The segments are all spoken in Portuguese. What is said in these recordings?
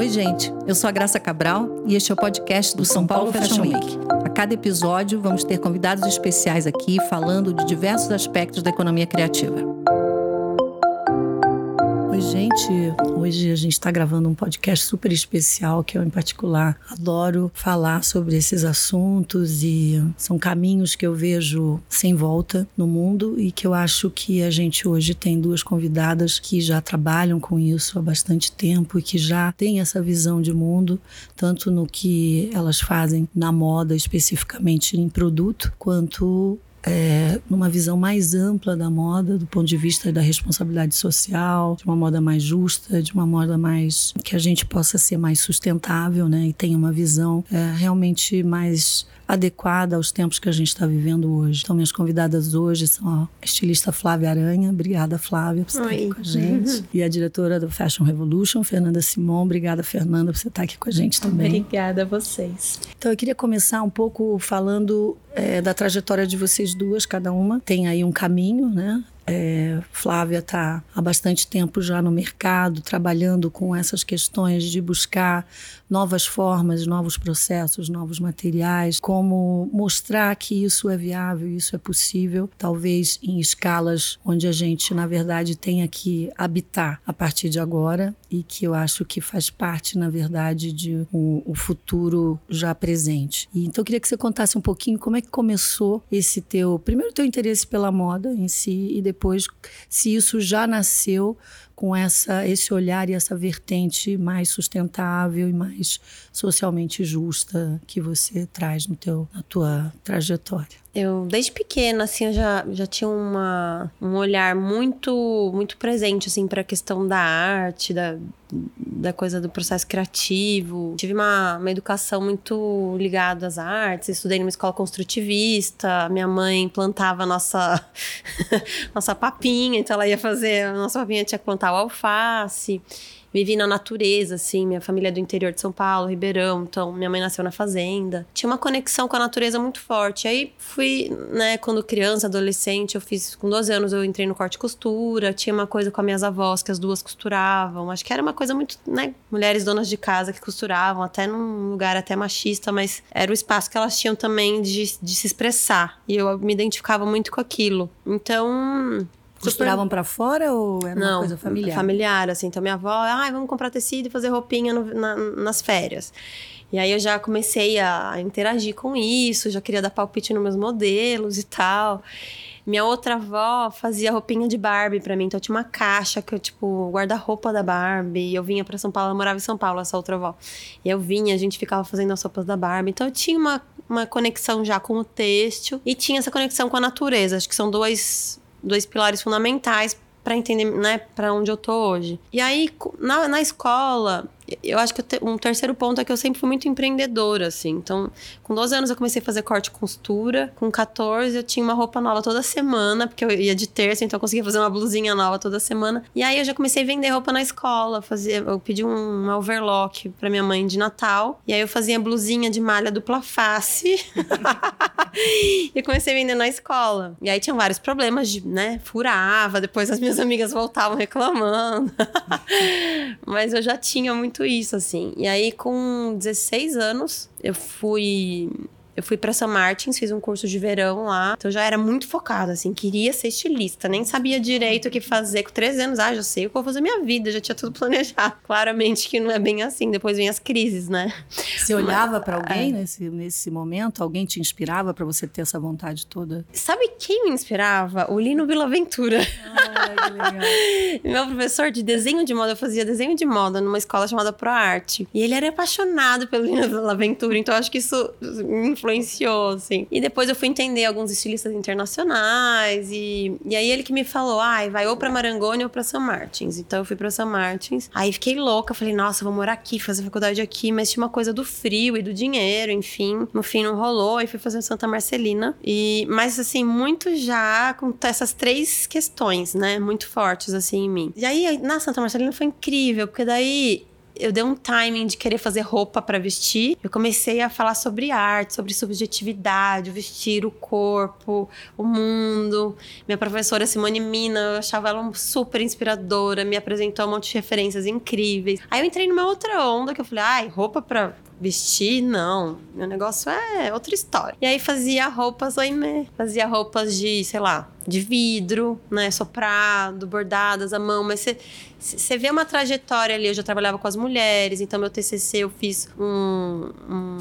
Oi, gente. Eu sou a Graça Cabral e este é o podcast do São Paulo Fashion Week. A cada episódio, vamos ter convidados especiais aqui falando de diversos aspectos da economia criativa. Oi, gente. Hoje a gente está gravando um podcast super especial que eu, em particular, adoro falar sobre esses assuntos e são caminhos que eu vejo sem volta no mundo e que eu acho que a gente hoje tem duas convidadas que já trabalham com isso há bastante tempo e que já têm essa visão de mundo, tanto no que elas fazem na moda, especificamente em produto, quanto é, numa visão mais ampla da moda, do ponto de vista da responsabilidade social, de uma moda mais justa, de uma moda mais que a gente possa ser mais sustentável, né? E tenha uma visão é, realmente mais adequada aos tempos que a gente está vivendo hoje. Então, minhas convidadas hoje são a estilista Flávia Aranha. Obrigada, Flávia, por estar aqui com a gente. E a diretora do Fashion Revolution, Fernanda Simon. Obrigada, Fernanda, por você estar aqui com a gente também. Obrigada a vocês. Então, eu queria começar um pouco falando é, da trajetória de vocês duas, cada uma tem aí um caminho, né? É, Flávia está há bastante tempo já no mercado, trabalhando com essas questões de buscar novas formas, novos processos, novos materiais, como mostrar que isso é viável, isso é possível, talvez em escalas onde a gente, na verdade, tenha que habitar a partir de agora e que eu acho que faz parte, na verdade, de um, o futuro já presente. E, então, eu queria que você contasse um pouquinho como é que começou esse teu, primeiro, teu interesse pela moda em si e depois depois se isso já nasceu com essa esse olhar e essa vertente mais sustentável e mais socialmente justa que você traz no teu na tua trajetória. Eu, desde pequena, assim, eu já, já tinha uma, um olhar muito muito presente, assim, para a questão da arte, da, da coisa do processo criativo. Tive uma, uma educação muito ligada às artes, estudei numa escola construtivista, minha mãe plantava nossa, nossa papinha, então ela ia fazer, nossa papinha tinha que plantar o alface vivi na natureza, assim. Minha família é do interior de São Paulo, Ribeirão, então minha mãe nasceu na fazenda. Tinha uma conexão com a natureza muito forte. Aí fui, né, quando criança, adolescente, eu fiz, com 12 anos eu entrei no corte e costura. Tinha uma coisa com as minhas avós, que as duas costuravam. Acho que era uma coisa muito, né, mulheres donas de casa que costuravam, até num lugar até machista, mas era o espaço que elas tinham também de, de se expressar. E eu me identificava muito com aquilo. Então, Costuravam para fora ou era Não, uma coisa familiar? familiar, assim. Então minha avó, ai, vamos comprar tecido e fazer roupinha no, na, nas férias. E aí eu já comecei a interagir com isso, já queria dar palpite nos meus modelos e tal. Minha outra avó fazia roupinha de Barbie para mim, então eu tinha uma caixa que eu, tipo, guarda-roupa da Barbie. E eu vinha para São Paulo, eu morava em São Paulo, essa outra avó. E eu vinha, a gente ficava fazendo as roupas da Barbie. Então eu tinha uma, uma conexão já com o têxtil e tinha essa conexão com a natureza. Acho que são dois dois pilares fundamentais para entender, né, para onde eu tô hoje. E aí, na, na escola, eu acho que um terceiro ponto é que eu sempre fui muito empreendedora, assim. Então, com 12 anos eu comecei a fazer corte e costura. Com 14 eu tinha uma roupa nova toda semana, porque eu ia de terça, então eu conseguia fazer uma blusinha nova toda semana. E aí eu já comecei a vender roupa na escola. Fazia, eu pedi um, overlock pra minha mãe de Natal. E aí eu fazia blusinha de malha dupla face. e comecei a vender na escola. E aí tinham vários problemas de, né, furava, depois as minhas amigas voltavam reclamando. Mas eu já tinha muito muito isso, assim. E aí, com 16 anos, eu fui eu fui para São Martins, fiz um curso de verão lá. Então eu já era muito focada, assim, queria ser estilista. Nem sabia direito o que fazer. Com 13 anos, ah, já sei o que vou fazer minha vida, já tinha tudo planejado. Claramente que não é bem assim. Depois vem as crises, né? Você olhava para alguém é. nesse, nesse momento? Alguém te inspirava para você ter essa vontade toda? Sabe quem me inspirava? O Lino Vilaventura. Ah, que legal. Meu professor de desenho de moda, eu fazia desenho de moda numa escola chamada ProArte. E ele era apaixonado pelo Lino Vilaventura, então acho que isso influenciou influenciou, assim. E depois eu fui entender alguns estilistas internacionais e, e aí ele que me falou, ai, vai ou pra Marangoni ou pra São Martins. Então eu fui pra São Martins. Aí fiquei louca, falei, nossa, vou morar aqui, fazer faculdade aqui, mas tinha uma coisa do frio e do dinheiro, enfim. No fim não rolou, aí fui fazer Santa Marcelina. E, mas assim, muito já com essas três questões, né, muito fortes assim em mim. E aí na Santa Marcelina foi incrível, porque daí eu dei um timing de querer fazer roupa para vestir. Eu comecei a falar sobre arte, sobre subjetividade, vestir o corpo, o mundo. Minha professora Simone Mina, eu achava ela super inspiradora, me apresentou um monte de referências incríveis. Aí eu entrei numa outra onda que eu falei, ai, roupa para vestir, não. Meu negócio é outra história. E aí fazia roupas oimê. Fazia roupas de, sei lá, de vidro, né? Soprado, bordadas à mão. Mas você vê uma trajetória ali. Eu já trabalhava com as mulheres, então meu TCC eu fiz um, um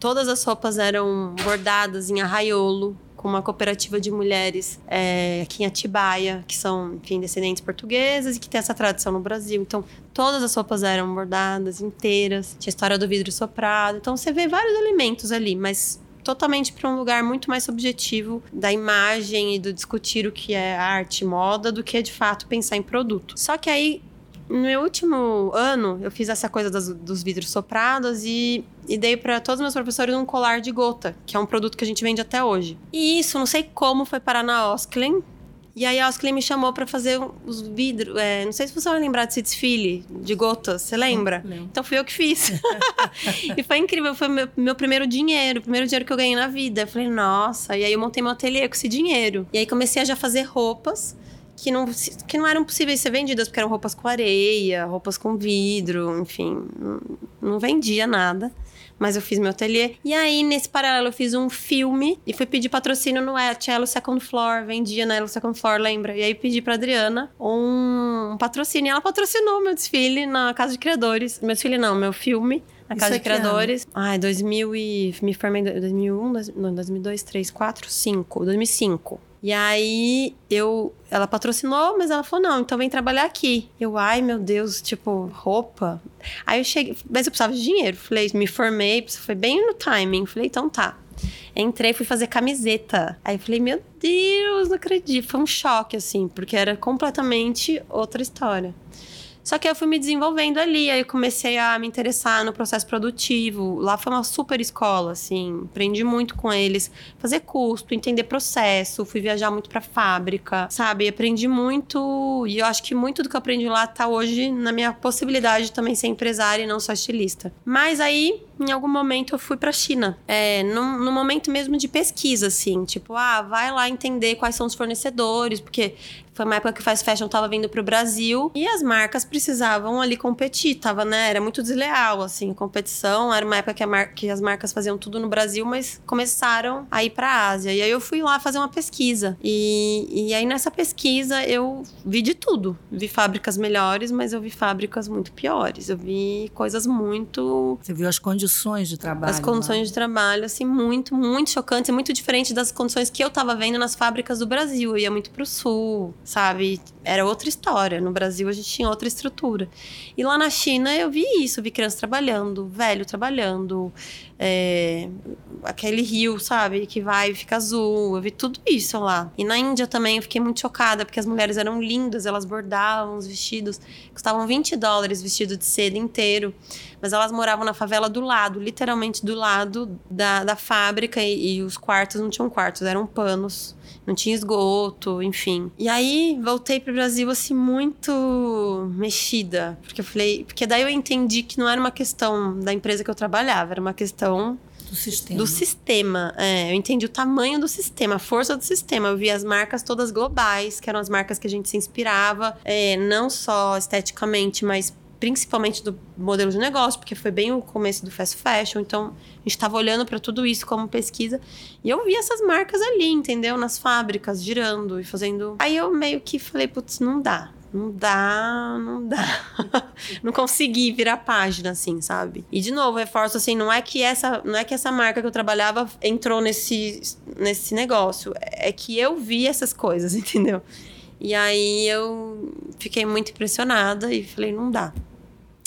todas as roupas eram bordadas em arraiolo, com uma cooperativa de mulheres é, aqui em Atibaia, que são, enfim, descendentes portuguesas e que tem essa tradição no Brasil. Então, todas as roupas eram bordadas inteiras, tinha a história do vidro soprado. Então, você vê vários elementos ali, mas totalmente para um lugar muito mais subjetivo da imagem e do discutir o que é arte moda do que de fato pensar em produto. Só que aí no meu último ano, eu fiz essa coisa das, dos vidros soprados e, e dei para todos os meus professores um colar de gota, que é um produto que a gente vende até hoje. E isso, não sei como, foi parar na Osklen. E aí a Osklen me chamou para fazer os vidros. É, não sei se você vai lembrar desse desfile de gotas, você lembra? Lembro. Então fui eu que fiz. e foi incrível, foi meu, meu primeiro dinheiro, o primeiro dinheiro que eu ganhei na vida. Eu falei, nossa, e aí eu montei meu ateliê com esse dinheiro. E aí comecei a já fazer roupas que não, que não eram possíveis ser vendidas, porque eram roupas com areia, roupas com vidro, enfim, não, não vendia nada. Mas eu fiz meu ateliê. E aí, nesse paralelo, eu fiz um filme e fui pedir patrocínio no Elo Second Floor. Vendia na Elo Second Floor, lembra? E aí pedi pra Adriana um, um patrocínio. E ela patrocinou meu desfile na Casa de Criadores. Meu desfile não, meu filme na Casa de Criadores. Ai, 2000 e... Me formei em 2001, 2002, 2003, 4, 5. 2005. E aí eu, ela patrocinou, mas ela falou: não, então vem trabalhar aqui. Eu, ai meu Deus, tipo, roupa. Aí eu cheguei, mas eu precisava de dinheiro. Falei, me formei, foi bem no timing. Falei, então tá. Entrei, fui fazer camiseta. Aí falei, meu Deus, não acredito. Foi um choque, assim, porque era completamente outra história. Só que eu fui me desenvolvendo ali, aí comecei a me interessar no processo produtivo. Lá foi uma super escola, assim, aprendi muito com eles, fazer custo, entender processo, fui viajar muito para fábrica, sabe? Aprendi muito e eu acho que muito do que eu aprendi lá tá hoje na minha possibilidade de também ser empresária e não só estilista. Mas aí, em algum momento, eu fui para China, é, momento mesmo de pesquisa, assim, tipo, ah, vai lá entender quais são os fornecedores, porque foi uma época que o fast fashion tava vindo pro Brasil e as marcas precisavam ali competir, tava, né? Era muito desleal, assim, competição. Era uma época que, mar... que as marcas faziam tudo no Brasil, mas começaram a ir pra Ásia. E aí eu fui lá fazer uma pesquisa. E, e aí nessa pesquisa eu vi de tudo. Vi fábricas melhores, mas eu vi fábricas muito piores. Eu vi coisas muito. Você viu as condições de trabalho? As condições de trabalho, assim, muito, muito chocantes e muito diferentes das condições que eu tava vendo nas fábricas do Brasil. Eu ia muito pro sul, sabe? Era outra história. No Brasil a gente tinha outra estrutura. E lá na China eu vi isso, vi crianças trabalhando, velho trabalhando, é, aquele rio, sabe? Que vai e fica azul. Eu vi tudo isso lá. E na Índia também eu fiquei muito chocada, porque as mulheres eram lindas, elas bordavam os vestidos, custavam 20 dólares vestido de seda inteiro. Mas elas moravam na favela do lado, literalmente do lado da, da fábrica, e, e os quartos não tinham quartos, eram panos não tinha esgoto, enfim. E aí voltei pro Brasil assim muito mexida, porque eu falei, porque daí eu entendi que não era uma questão da empresa que eu trabalhava, era uma questão do sistema. Do sistema. É, eu entendi o tamanho do sistema, a força do sistema. Eu vi as marcas todas globais, que eram as marcas que a gente se inspirava, é, não só esteticamente, mas principalmente do modelo de negócio, porque foi bem o começo do fast fashion, então a gente estava olhando para tudo isso como pesquisa e eu vi essas marcas ali, entendeu? Nas fábricas, girando e fazendo. Aí eu meio que falei, putz, não dá. Não dá, não dá. não consegui virar página, assim, sabe? E de novo, reforço assim, não é que essa, não é que essa marca que eu trabalhava entrou nesse, nesse negócio. É que eu vi essas coisas, entendeu? E aí eu fiquei muito impressionada e falei, não dá.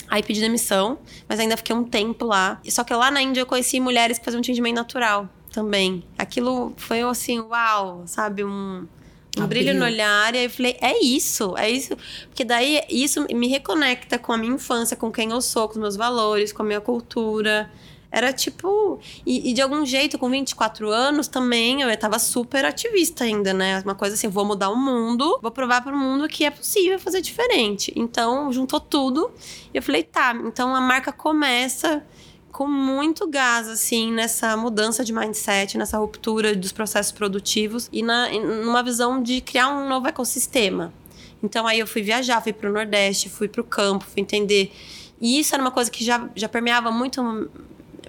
Aí pedi demissão, mas ainda fiquei um tempo lá. Só que lá na Índia eu conheci mulheres que faziam tingimento natural também. Aquilo foi assim, uau, sabe? Um, um brilho no olhar. E aí eu falei, é isso, é isso. Porque daí isso me reconecta com a minha infância, com quem eu sou, com os meus valores, com a minha cultura. Era tipo. E, e, de algum jeito, com 24 anos também, eu tava super ativista ainda, né? Uma coisa assim, vou mudar o mundo, vou provar para o mundo que é possível fazer diferente. Então, juntou tudo. E eu falei, tá, então a marca começa com muito gás, assim, nessa mudança de mindset, nessa ruptura dos processos produtivos e na, numa visão de criar um novo ecossistema. Então aí eu fui viajar, fui para o Nordeste, fui para o campo, fui entender. E isso era uma coisa que já, já permeava muito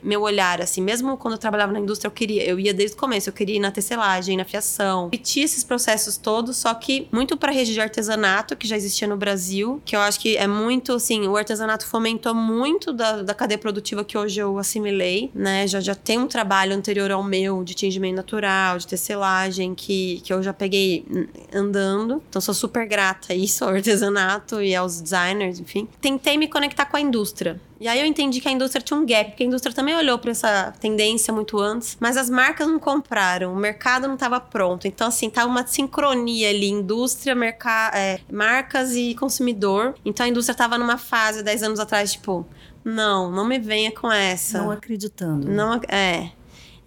meu olhar, assim, mesmo quando eu trabalhava na indústria, eu queria, eu ia desde o começo, eu queria ir na tecelagem, na fiação, repetir esses processos todos, só que muito para rede de artesanato, que já existia no Brasil, que eu acho que é muito, assim, o artesanato fomentou muito da, da cadeia produtiva que hoje eu assimilei, né? Já, já tem um trabalho anterior ao meu de tingimento natural, de tecelagem, que, que eu já peguei andando. Então, sou super grata a isso, ao artesanato e aos designers, enfim. Tentei me conectar com a indústria. E aí eu entendi que a indústria tinha um gap, porque a indústria também olhou para essa tendência muito antes, mas as marcas não compraram, o mercado não estava pronto. Então, assim, tava uma sincronia ali, indústria, é, marcas e consumidor. Então a indústria estava numa fase, 10 anos atrás, tipo, não, não me venha com essa. Não acreditando. Não, é.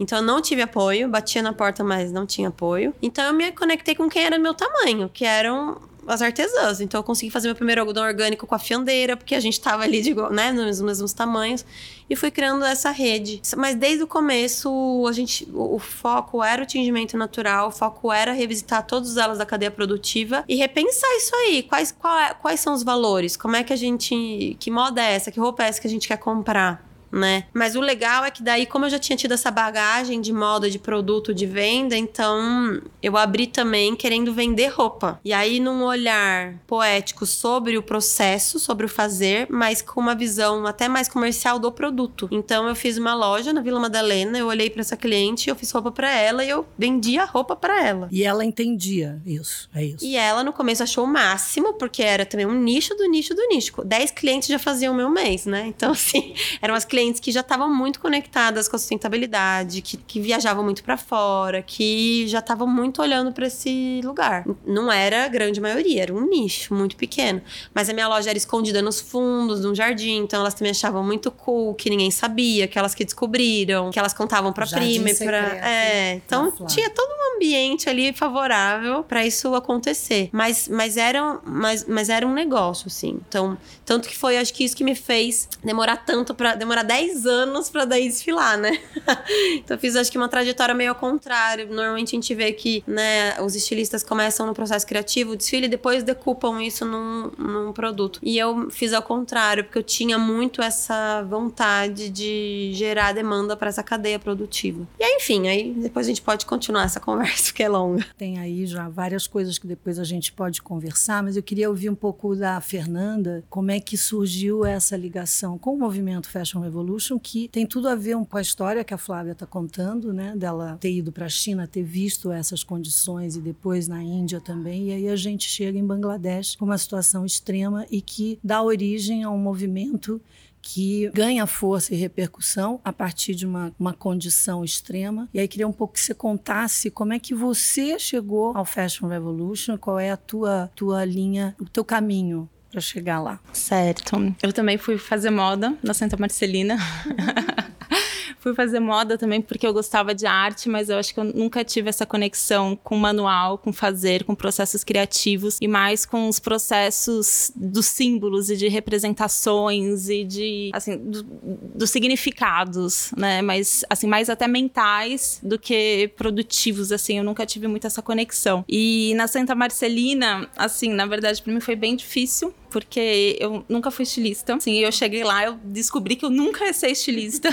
Então eu não tive apoio, batia na porta, mas não tinha apoio. Então eu me conectei com quem era meu tamanho, que eram as artesãs. Então eu consegui fazer meu primeiro algodão orgânico com a fiandeira, porque a gente tava ali de, né, nos mesmos tamanhos. E fui criando essa rede. Mas desde o começo, a gente, o, o foco era o tingimento natural, o foco era revisitar todas elas da cadeia produtiva e repensar isso aí. Quais, qual, é, quais são os valores? Como é que a gente. Que moda é essa? Que roupa é essa que a gente quer comprar? Né? Mas o legal é que daí, como eu já tinha tido essa bagagem de moda, de produto, de venda, então eu abri também querendo vender roupa. E aí, num olhar poético sobre o processo, sobre o fazer, mas com uma visão até mais comercial do produto. Então eu fiz uma loja na Vila Madalena, eu olhei para essa cliente, eu fiz roupa para ela e eu vendia roupa para ela. E ela entendia isso, é isso. E ela no começo achou o máximo, porque era também um nicho do nicho do nicho. Dez clientes já faziam o meu mês, né? Então assim, eram as clientes clientes que já estavam muito conectadas com a sustentabilidade, que, que viajavam muito para fora, que já estavam muito olhando para esse lugar. Não era a grande maioria, era um nicho muito pequeno. Mas a minha loja era escondida nos fundos de um jardim, então elas também achavam muito cool, que ninguém sabia, que elas que descobriram, que elas contavam para prima e para é, então tinha todo um ambiente ali favorável para isso acontecer. Mas mas era mas, mas era um negócio assim. Então, tanto que foi acho que isso que me fez demorar tanto para demorar 10 anos para daí desfilar, né? então eu fiz acho que uma trajetória meio ao contrário. Normalmente a gente vê que, né, os estilistas começam no processo criativo, desfile e depois decupam isso num, num produto. E eu fiz ao contrário, porque eu tinha muito essa vontade de gerar demanda para essa cadeia produtiva. E aí, enfim, aí depois a gente pode continuar essa conversa, que é longa. Tem aí já várias coisas que depois a gente pode conversar, mas eu queria ouvir um pouco da Fernanda, como é que surgiu essa ligação com o movimento Fashion Revolution Revolution, que tem tudo a ver com a história que a Flávia está contando, né? Dela ter ido para a China, ter visto essas condições e depois na Índia também. E aí a gente chega em Bangladesh com uma situação extrema e que dá origem a um movimento que ganha força e repercussão a partir de uma, uma condição extrema. E aí queria um pouco que você contasse como é que você chegou ao Fashion Revolution, qual é a tua, tua linha, o teu caminho para chegar lá. Certo. Eu também fui fazer moda na Santa Marcelina. fui fazer moda também porque eu gostava de arte, mas eu acho que eu nunca tive essa conexão com manual, com fazer, com processos criativos e mais com os processos dos símbolos e de representações e de, assim, do, dos significados, né? Mas, assim, mais até mentais do que produtivos, assim. Eu nunca tive muito essa conexão. E na Santa Marcelina, assim, na verdade, para mim foi bem difícil porque eu nunca fui estilista. Assim, eu cheguei lá, eu descobri que eu nunca ia ser estilista.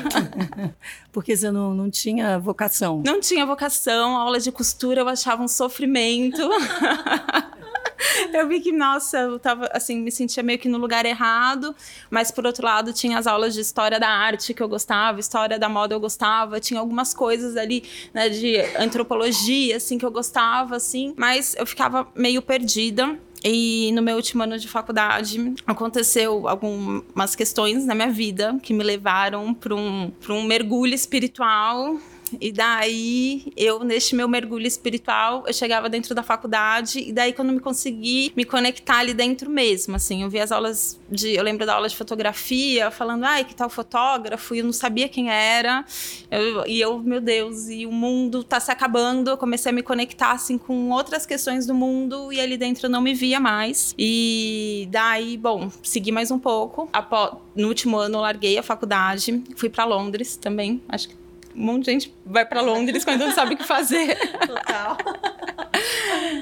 porque você não, não tinha vocação. Não tinha vocação, aula de costura eu achava um sofrimento. eu vi que, nossa, eu tava, assim, me sentia meio que no lugar errado, mas por outro lado tinha as aulas de história da arte que eu gostava, história da moda eu gostava, tinha algumas coisas ali, né, de antropologia, assim, que eu gostava, assim, mas eu ficava meio perdida. E no meu último ano de faculdade aconteceu algumas questões na minha vida que me levaram para um, um mergulho espiritual E daí, eu, neste meu mergulho espiritual, eu chegava dentro da faculdade, e daí, quando me consegui me conectar ali dentro mesmo, assim, eu vi as aulas de. Eu lembro da aula de fotografia, falando, ai, que tal fotógrafo, e eu não sabia quem era. Eu, e eu, meu Deus, e o mundo tá se acabando. Eu comecei a me conectar, assim, com outras questões do mundo, e ali dentro eu não me via mais. E daí, bom, segui mais um pouco. No último ano, eu larguei a faculdade, fui para Londres também, acho que um monte de gente vai para Londres quando não sabe o que fazer. Total.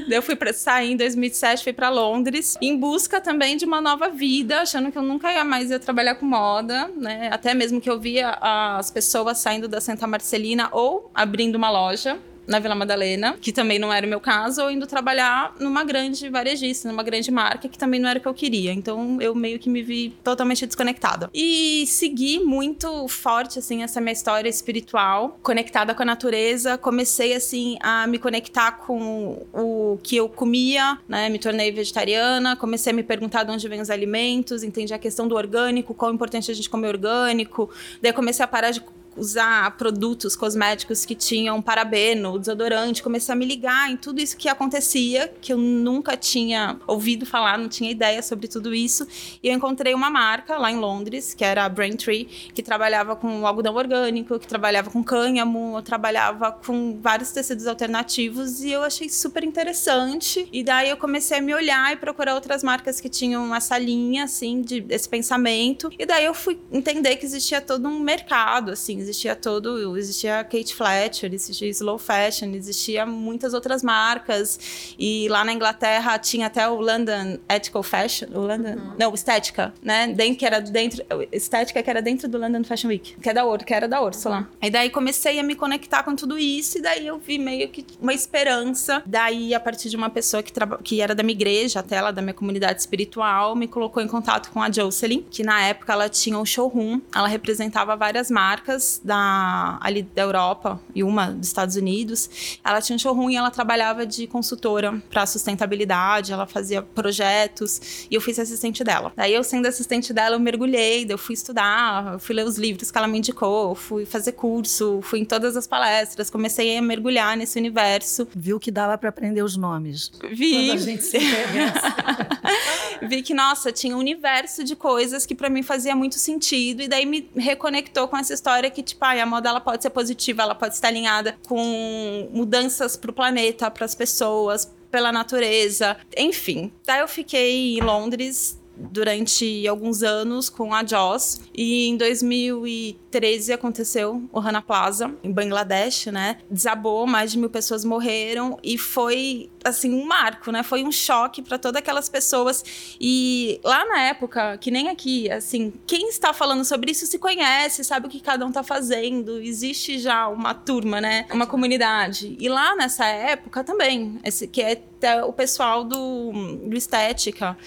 eu fui para sair em 2007, fui para Londres em busca também de uma nova vida, achando que eu nunca ia mais ia trabalhar com moda, né? Até mesmo que eu via as pessoas saindo da Santa Marcelina ou abrindo uma loja na Vila Madalena, que também não era o meu caso, ou indo trabalhar numa grande varejista, numa grande marca, que também não era o que eu queria. Então eu meio que me vi totalmente desconectada. E segui muito forte, assim, essa minha história espiritual, conectada com a natureza. Comecei, assim, a me conectar com o que eu comia, né? Me tornei vegetariana, comecei a me perguntar de onde vêm os alimentos, entendi a questão do orgânico, qual é importante a gente comer orgânico. Daí comecei a parar de usar produtos cosméticos que tinham parabeno, desodorante, comecei a me ligar em tudo isso que acontecia, que eu nunca tinha ouvido falar, não tinha ideia sobre tudo isso. E eu encontrei uma marca lá em Londres, que era a Braintree, que trabalhava com algodão orgânico, que trabalhava com cânhamo, trabalhava com vários tecidos alternativos e eu achei super interessante. E daí eu comecei a me olhar e procurar outras marcas que tinham essa linha, assim, de pensamento. E daí eu fui entender que existia todo um mercado, assim, existia todo, existia Kate Fletcher, existia Slow Fashion, existia muitas outras marcas e lá na Inglaterra tinha até o London Ethical Fashion, o London, uhum. não, Estética, né? Dentro, que era dentro, Estética que era dentro do London Fashion Week, que é da Or, que era da Urso lá. E daí comecei a me conectar com tudo isso e daí eu vi meio que uma esperança. Daí a partir de uma pessoa que, que era da minha igreja, até ela da minha comunidade espiritual, me colocou em contato com a Jocelyn, que na época ela tinha um showroom, ela representava várias marcas da, ali da Europa e uma dos Estados Unidos. Ela tinha um showroom e ela trabalhava de consultora para sustentabilidade, ela fazia projetos e eu fui assistente dela. Daí eu sendo assistente dela, eu mergulhei, eu fui estudar, fui ler os livros que ela me indicou, fui fazer curso, fui em todas as palestras, comecei a mergulhar nesse universo. Viu que dava para aprender os nomes. Vi. Quando a gente se Vi que, nossa, tinha um universo de coisas que para mim fazia muito sentido e daí me reconectou com essa história que tipo, ah, a moda ela pode ser positiva, ela pode estar alinhada com mudanças para o planeta, para as pessoas, pela natureza, enfim. Daí eu fiquei em Londres durante alguns anos com a Joss e em 2013 aconteceu o Rana Plaza em Bangladesh, né? Desabou, mais de mil pessoas morreram e foi assim um marco, né? Foi um choque para todas aquelas pessoas e lá na época, que nem aqui, assim, quem está falando sobre isso se conhece, sabe o que cada um está fazendo, existe já uma turma, né? Uma comunidade. E lá nessa época também, esse que é o pessoal do, do estética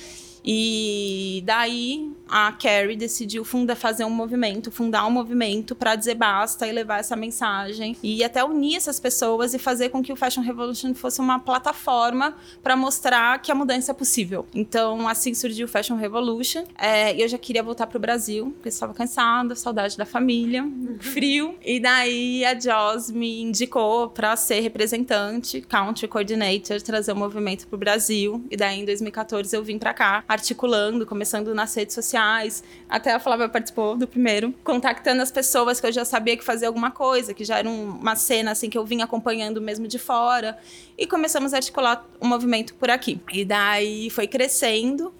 e daí a Carrie decidiu funda, fazer um movimento, fundar um movimento para dizer basta e levar essa mensagem e até unir essas pessoas e fazer com que o Fashion Revolution fosse uma plataforma para mostrar que a mudança é possível. Então, assim surgiu o Fashion Revolution. É, eu já queria voltar para o Brasil, porque estava cansada, saudade da família, frio. E daí a Joss me indicou para ser representante, country coordinator, trazer o movimento para o Brasil. E daí em 2014 eu vim para cá articulando, começando nas redes sociais. Até a Flávia participou do primeiro, contactando as pessoas que eu já sabia que fazia alguma coisa, que já era uma cena assim que eu vinha acompanhando mesmo de fora. E começamos a articular o um movimento por aqui. E daí foi crescendo.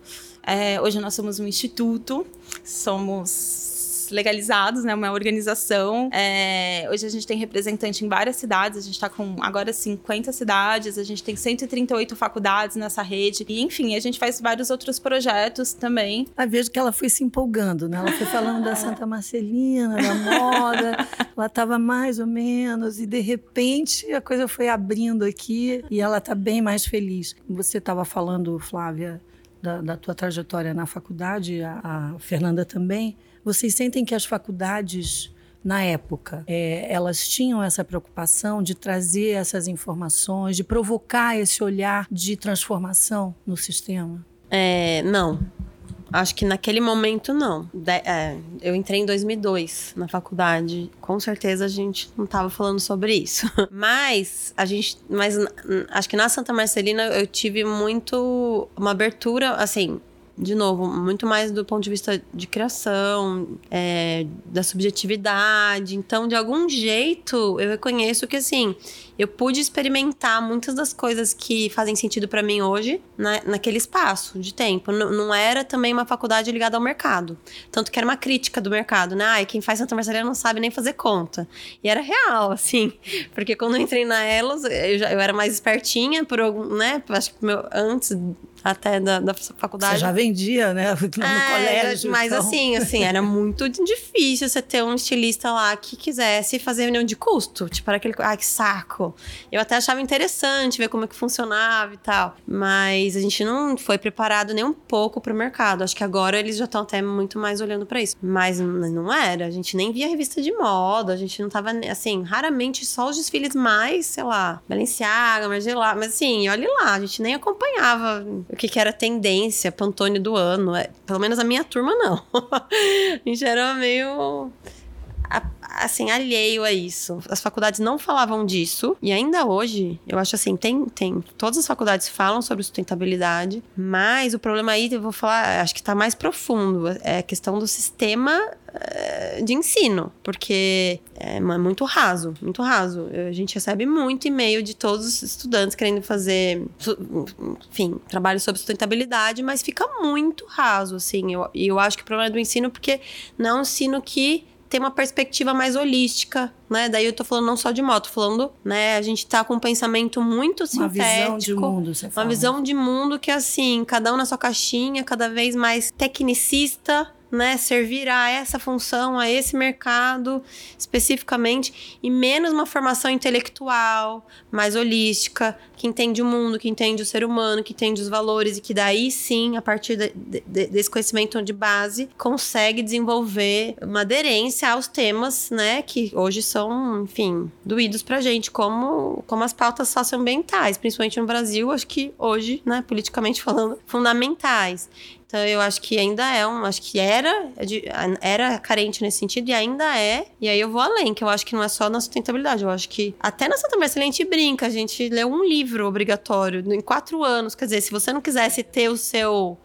É, hoje nós somos um instituto, somos legalizados, né? Uma organização. É, hoje a gente tem representante em várias cidades, a gente está com agora 50 cidades, a gente tem 138 faculdades nessa rede. E, enfim, a gente faz vários outros projetos também. Eu vejo que ela foi se empolgando, né? Ela foi falando da Santa Marcelina, da moda, ela estava mais ou menos, e de repente a coisa foi abrindo aqui e ela está bem mais feliz. Você estava falando, Flávia, da, da, tua trajetória na faculdade, a, a Fernanda também. Vocês sentem que as faculdades na época, é, elas tinham essa preocupação de trazer essas informações, de provocar esse olhar de transformação no sistema? É, não. Acho que naquele momento não. De, é, eu entrei em 2002 na faculdade. Com certeza a gente não estava falando sobre isso. mas a gente, mas acho que na Santa Marcelina eu tive muito uma abertura, assim, de novo, muito mais do ponto de vista de criação, é, da subjetividade. Então, de algum jeito, eu reconheço que, assim, eu pude experimentar muitas das coisas que fazem sentido para mim hoje na, naquele espaço de tempo. N não era também uma faculdade ligada ao mercado. Tanto que era uma crítica do mercado, né? Ai, quem faz Santa Marcelina não sabe nem fazer conta. E era real, assim. Porque quando eu entrei na Elos, eu, já, eu era mais espertinha por algum, né? Acho que meu, antes até da, da faculdade. Você já vendia, né? No é, colégio. Mas então. assim, assim, era muito difícil você ter um estilista lá que quisesse fazer reunião de custo. Tipo, era aquele. Ai, que saco. Eu até achava interessante ver como é que funcionava e tal. Mas a gente não foi preparado nem um pouco para o mercado. Acho que agora eles já estão até muito mais olhando para isso. Mas não era. A gente nem via revista de moda. A gente não tava, assim, raramente só os desfiles mais, sei lá, Balenciaga, Margiela. Mas assim, olha lá, a gente nem acompanhava o que, que era tendência, Pantone do ano. É, pelo menos a minha turma não. a gente era meio assim, alheio a isso. As faculdades não falavam disso. E ainda hoje, eu acho assim, tem, tem. Todas as faculdades falam sobre sustentabilidade, mas o problema aí, eu vou falar, acho que está mais profundo. É a questão do sistema eh, de ensino, porque é muito raso, muito raso. A gente recebe muito e-mail de todos os estudantes querendo fazer, enfim, trabalho sobre sustentabilidade, mas fica muito raso, assim. E eu, eu acho que o problema é do ensino porque não é um ensino que ter uma perspectiva mais holística, né? Daí eu tô falando não só de moto, falando, né? A gente tá com um pensamento muito sintético. Uma visão de mundo, você fala. Uma visão de mundo que, assim, cada um na sua caixinha, cada vez mais tecnicista, né, servir a essa função, a esse mercado especificamente, e menos uma formação intelectual, mais holística, que entende o mundo, que entende o ser humano, que entende os valores, e que daí sim, a partir de, de, desse conhecimento de base, consegue desenvolver uma aderência aos temas, né, que hoje são, enfim, doídos pra gente, como, como as pautas socioambientais, principalmente no Brasil, acho que hoje, né, politicamente falando, fundamentais. Então eu acho que ainda é um, acho que era era carente nesse sentido e ainda é. E aí eu vou além, que eu acho que não é só na sustentabilidade, eu acho que até na Santa Marcelina a gente brinca, a gente lê um livro obrigatório em quatro anos, quer dizer, se você não quisesse ter o seu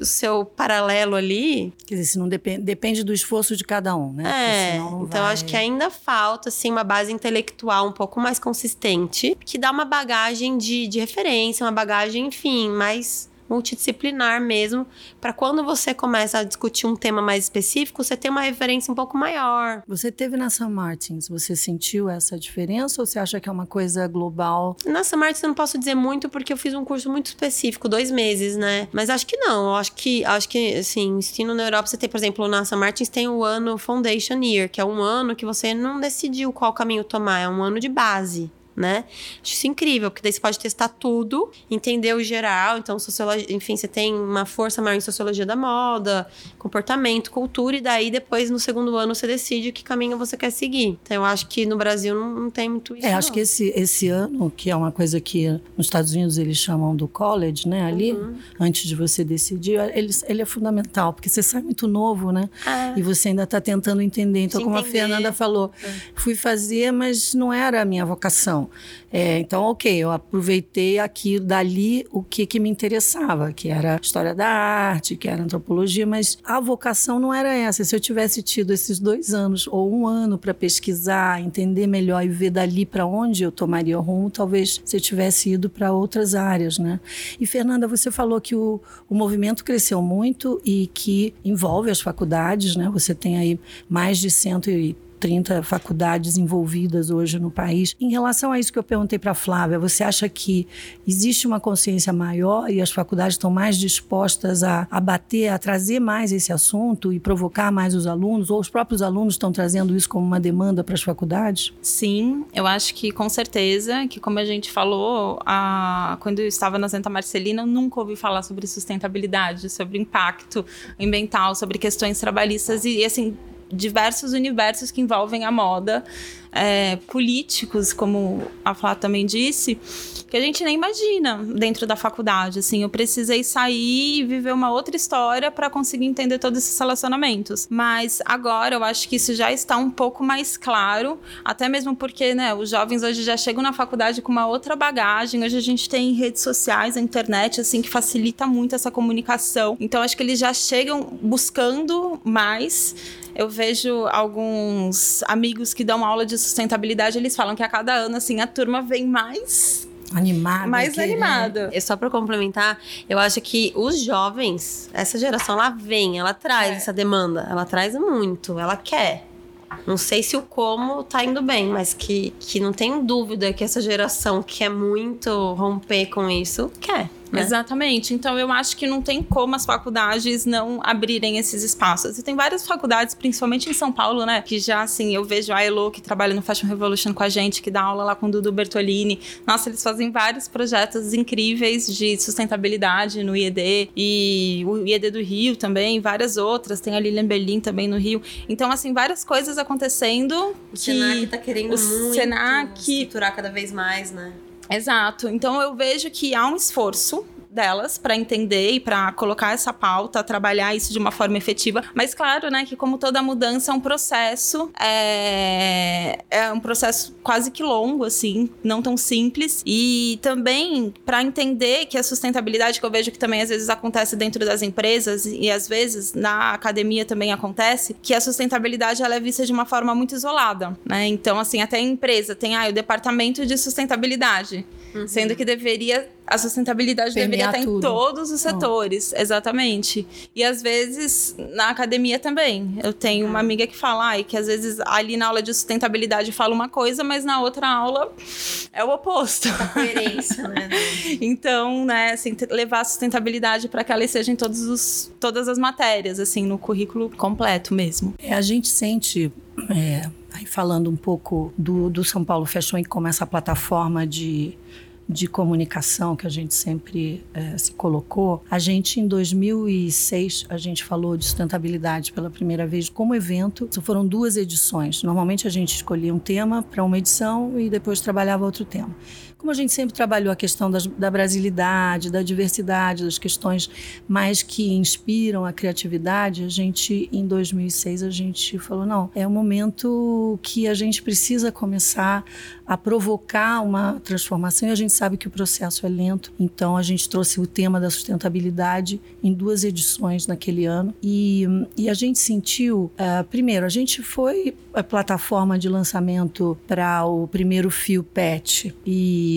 o seu paralelo ali. Quer dizer, se não depende, depende do esforço de cada um, né? É. Então vai... acho que ainda falta, assim, uma base intelectual um pouco mais consistente, que dá uma bagagem de, de referência, uma bagagem, enfim, mais multidisciplinar mesmo, para quando você começa a discutir um tema mais específico, você tem uma referência um pouco maior. Você teve na São Martins, você sentiu essa diferença ou você acha que é uma coisa global? Na São Martins eu não posso dizer muito porque eu fiz um curso muito específico, dois meses, né? Mas acho que não, acho que, acho que assim, ensino na Europa você tem, por exemplo, na São Martins tem o ano Foundation Year, que é um ano que você não decidiu qual caminho tomar, é um ano de base né? Acho isso incrível, porque daí você pode testar tudo, entender o geral. Então, sociologia, enfim, você tem uma força maior em sociologia da moda, comportamento, cultura, e daí depois, no segundo ano, você decide que caminho você quer seguir. Então, eu acho que no Brasil não, não tem muito isso. É, não. acho que esse, esse ano, que é uma coisa que nos Estados Unidos eles chamam do college, né? Ali, uhum. antes de você decidir, ele, ele é fundamental, porque você sai muito novo, né? Ah. E você ainda está tentando entender. Então, como entender. a Fernanda falou, é. fui fazer, mas não era a minha vocação. É, então, ok, eu aproveitei aqui dali o que, que me interessava, que era história da arte, que era antropologia, mas a vocação não era essa. Se eu tivesse tido esses dois anos ou um ano para pesquisar, entender melhor e ver dali para onde eu tomaria rumo, talvez você tivesse ido para outras áreas, né? E Fernanda, você falou que o, o movimento cresceu muito e que envolve as faculdades, né? Você tem aí mais de 130 30 faculdades envolvidas hoje no país. Em relação a isso que eu perguntei para a Flávia, você acha que existe uma consciência maior e as faculdades estão mais dispostas a, a bater, a trazer mais esse assunto e provocar mais os alunos? Ou os próprios alunos estão trazendo isso como uma demanda para as faculdades? Sim, eu acho que com certeza, que como a gente falou, a, quando eu estava na Santa Marcelina, eu nunca ouvi falar sobre sustentabilidade, sobre impacto ambiental, sobre questões trabalhistas e, assim, diversos universos que envolvem a moda, é, políticos, como a Flá também disse, que a gente nem imagina dentro da faculdade. Assim, eu precisei sair e viver uma outra história para conseguir entender todos esses relacionamentos. Mas agora eu acho que isso já está um pouco mais claro, até mesmo porque, né, os jovens hoje já chegam na faculdade com uma outra bagagem. Hoje a gente tem redes sociais, a internet, assim, que facilita muito essa comunicação. Então acho que eles já chegam buscando mais eu vejo alguns amigos que dão aula de sustentabilidade, eles falam que a cada ano, assim, a turma vem mais animada. Mais que, animada. Né? E só para complementar, eu acho que os jovens, essa geração, ela vem, ela traz é. essa demanda, ela traz muito, ela quer. Não sei se o como tá indo bem, mas que, que não tenho dúvida que essa geração quer muito romper com isso, quer. Né? Exatamente. Então eu acho que não tem como as faculdades não abrirem esses espaços. E tem várias faculdades, principalmente em São Paulo, né? Que já assim, eu vejo a Elo que trabalha no Fashion Revolution com a gente, que dá aula lá com o Dudu Bertolini. Nossa, eles fazem vários projetos incríveis de sustentabilidade no IED e o IED do Rio também, várias outras. Tem a Lilian Berlin também no Rio. Então, assim, várias coisas acontecendo. O que Senac tá querendo o muito Senac... estruturar cada vez mais, né? Exato. Então eu vejo que há um esforço delas para entender e para colocar essa pauta, trabalhar isso de uma forma efetiva. Mas claro, né, que como toda mudança é um processo, é, é um processo quase que longo, assim, não tão simples. E também para entender que a sustentabilidade, que eu vejo que também às vezes acontece dentro das empresas e às vezes na academia também acontece, que a sustentabilidade ela é vista de uma forma muito isolada, né? Então, assim, até a empresa tem ah, o departamento de sustentabilidade, uhum. sendo que deveria a sustentabilidade deveria estar tudo. em todos os setores, oh. exatamente. E às vezes na academia também. Eu tenho uma amiga que fala ai, que às vezes ali na aula de sustentabilidade fala uma coisa, mas na outra aula é o oposto. A coerência, né? então, né, assim, levar a sustentabilidade para que ela seja em todos os, todas as matérias, assim, no currículo completo mesmo. É, a gente sente. É, falando um pouco do, do São Paulo Fashion Week como essa plataforma de de comunicação que a gente sempre é, se colocou, a gente em 2006 a gente falou de sustentabilidade pela primeira vez como evento. Foram duas edições. Normalmente a gente escolhia um tema para uma edição e depois trabalhava outro tema. Como a gente sempre trabalhou a questão das, da brasilidade, da diversidade, das questões mais que inspiram a criatividade, a gente, em 2006, a gente falou: não, é o momento que a gente precisa começar a provocar uma transformação e a gente sabe que o processo é lento. Então, a gente trouxe o tema da sustentabilidade em duas edições naquele ano e, e a gente sentiu, uh, primeiro, a gente foi a plataforma de lançamento para o primeiro fio PET e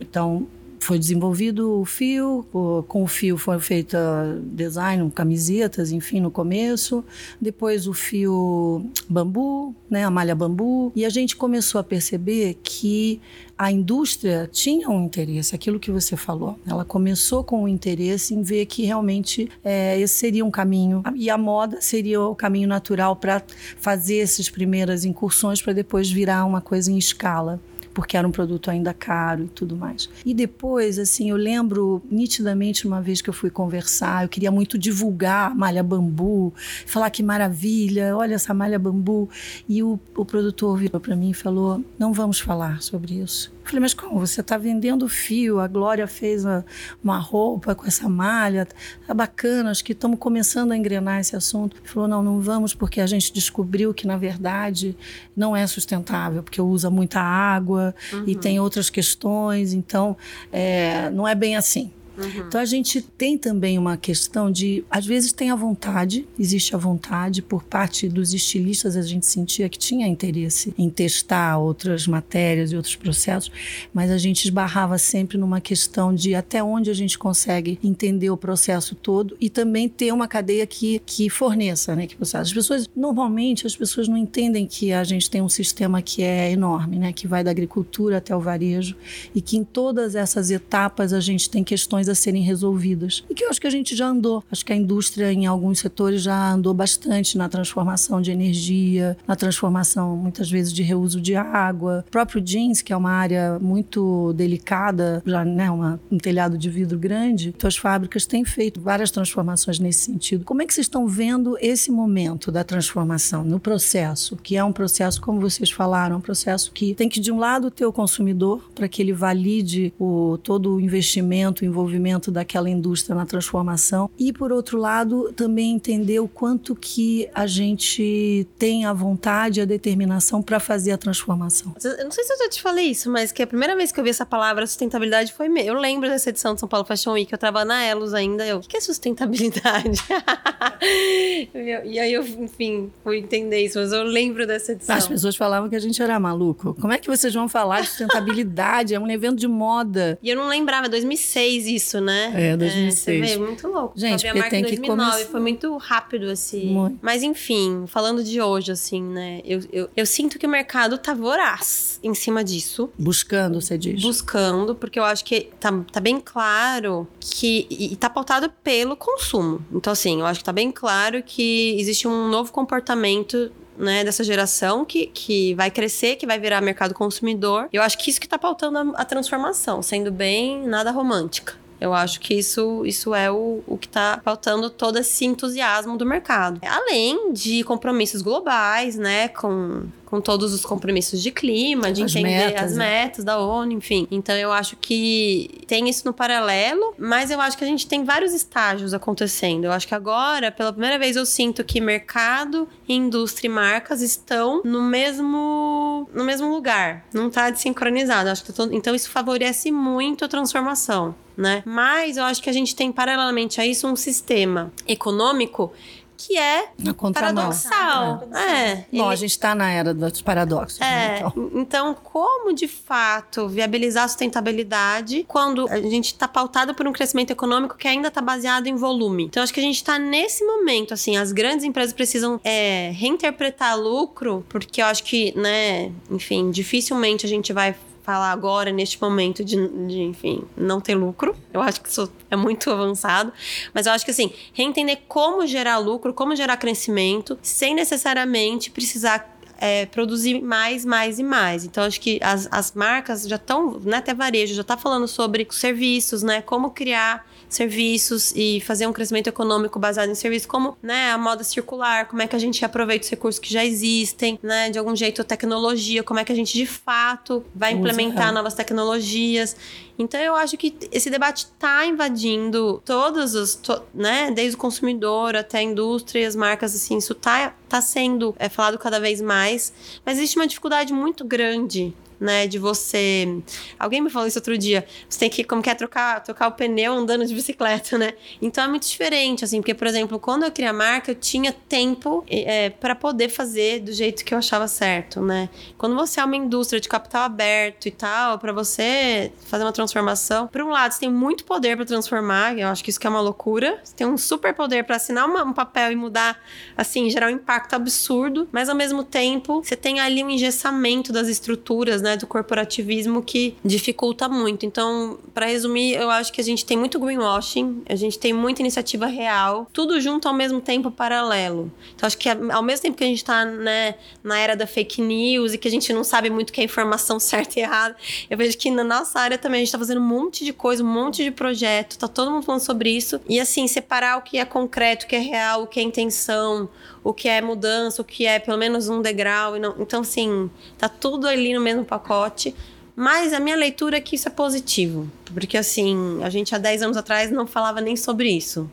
então foi desenvolvido o fio, com o fio foi feito design, camisetas, enfim, no começo. Depois o fio bambu, né, a malha bambu. E a gente começou a perceber que a indústria tinha um interesse, aquilo que você falou. Ela começou com o interesse em ver que realmente é, esse seria um caminho e a moda seria o caminho natural para fazer essas primeiras incursões para depois virar uma coisa em escala porque era um produto ainda caro e tudo mais. E depois, assim, eu lembro nitidamente uma vez que eu fui conversar, eu queria muito divulgar a malha bambu, falar que maravilha, olha essa malha bambu. E o, o produtor virou para mim e falou: não vamos falar sobre isso Falei, mas como? Você está vendendo fio, a Glória fez uma, uma roupa com essa malha, tá bacana, acho que estamos começando a engrenar esse assunto. Ele falou, não, não vamos, porque a gente descobriu que, na verdade, não é sustentável, porque usa muita água uhum. e tem outras questões, então é, não é bem assim. Uhum. Então a gente tem também uma questão de, às vezes tem a vontade, existe a vontade por parte dos estilistas, a gente sentia que tinha interesse em testar outras matérias e outros processos, mas a gente esbarrava sempre numa questão de até onde a gente consegue entender o processo todo e também ter uma cadeia que, que forneça, né, que as pessoas normalmente as pessoas não entendem que a gente tem um sistema que é enorme, né, que vai da agricultura até o varejo e que em todas essas etapas a gente tem questões a serem resolvidas. E que eu acho que a gente já andou. Acho que a indústria, em alguns setores, já andou bastante na transformação de energia, na transformação, muitas vezes, de reuso de água. O próprio jeans, que é uma área muito delicada, já né, uma, um telhado de vidro grande, então as fábricas têm feito várias transformações nesse sentido. Como é que vocês estão vendo esse momento da transformação no processo, que é um processo, como vocês falaram, um processo que tem que, de um lado, ter o consumidor para que ele valide o, todo o investimento, o envolvimento daquela indústria na transformação e, por outro lado, também entender o quanto que a gente tem a vontade a determinação para fazer a transformação. Eu não sei se eu já te falei isso, mas que a primeira vez que eu vi essa palavra sustentabilidade foi. Eu lembro dessa edição de São Paulo Fashion Week, eu trabalhava na Elos ainda. Eu, o que é sustentabilidade? e aí eu, enfim, fui entender isso, mas eu lembro dessa edição. As pessoas falavam que a gente era maluco. Como é que vocês vão falar de sustentabilidade? é um evento de moda. E eu não lembrava, 2006 isso, né? É, 2006. É, você vê, muito louco. Gente, porque tem 2009, que começar... foi muito rápido, assim. Muito. Mas enfim, falando de hoje, assim, né? Eu, eu, eu sinto que o mercado tá voraz em cima disso. Buscando, você diz? Buscando, porque eu acho que tá, tá bem claro que... E tá pautado pelo consumo. Então, assim, eu acho que tá bem claro que existe um novo comportamento né, dessa geração que, que vai crescer, que vai virar mercado consumidor. Eu acho que isso que está pautando a, a transformação, sendo bem nada romântica. Eu acho que isso, isso é o, o que está pautando todo esse entusiasmo do mercado. Além de compromissos globais, né, com com todos os compromissos de clima, de as entender metas, as né? metas da ONU, enfim. Então eu acho que tem isso no paralelo, mas eu acho que a gente tem vários estágios acontecendo. Eu acho que agora, pela primeira vez, eu sinto que mercado, indústria e marcas estão no mesmo no mesmo lugar. Não está desincronizado. Acho que tô, então isso favorece muito a transformação. Né? Mas eu acho que a gente tem paralelamente a isso um sistema econômico que é paradoxal. É. Bom, ele... a gente está na era dos paradoxos. Né, é. Né? Então. então. como de fato viabilizar a sustentabilidade quando a gente está pautado por um crescimento econômico que ainda está baseado em volume? Então, acho que a gente está nesse momento, assim, as grandes empresas precisam é, reinterpretar lucro, porque eu acho que, né, enfim, dificilmente a gente vai falar agora, neste momento, de, de, enfim, não ter lucro. Eu acho que isso é muito avançado. Mas eu acho que, assim, reentender como gerar lucro, como gerar crescimento, sem necessariamente precisar é, produzir mais, mais e mais. Então, acho que as, as marcas já estão, né, até varejo, já está falando sobre serviços, né? Como criar serviços e fazer um crescimento econômico baseado em serviços, como né, a moda circular, como é que a gente aproveita os recursos que já existem, né, de algum jeito a tecnologia, como é que a gente de fato vai implementar novas tecnologias. Então eu acho que esse debate está invadindo todos os, to, né, desde o consumidor até a indústria e as marcas, assim, isso está tá sendo é, falado cada vez mais, mas existe uma dificuldade muito grande né? De você. Alguém me falou isso outro dia. Você tem que, como quer trocar, trocar o pneu andando de bicicleta, né? Então é muito diferente, assim, porque, por exemplo, quando eu criei a marca, eu tinha tempo é, para poder fazer do jeito que eu achava certo, né? Quando você é uma indústria de capital aberto e tal, para você fazer uma transformação, por um lado, você tem muito poder para transformar, eu acho que isso que é uma loucura. Você tem um super poder para assinar uma, um papel e mudar, assim, gerar um impacto absurdo, mas ao mesmo tempo, você tem ali um engessamento das estruturas, né? Né, do corporativismo que dificulta muito. Então, para resumir, eu acho que a gente tem muito greenwashing, a gente tem muita iniciativa real, tudo junto ao mesmo tempo paralelo. Então, acho que ao mesmo tempo que a gente está né, na era da fake news e que a gente não sabe muito que é informação certa e errada, eu vejo que na nossa área também a gente está fazendo um monte de coisa, um monte de projeto, tá todo mundo falando sobre isso. E assim, separar o que é concreto, o que é real, o que é intenção, o que é mudança, o que é pelo menos um degrau. Não... Então, assim, tá tudo ali no mesmo pacote. Mas a minha leitura é que isso é positivo. Porque, assim, a gente há 10 anos atrás não falava nem sobre isso.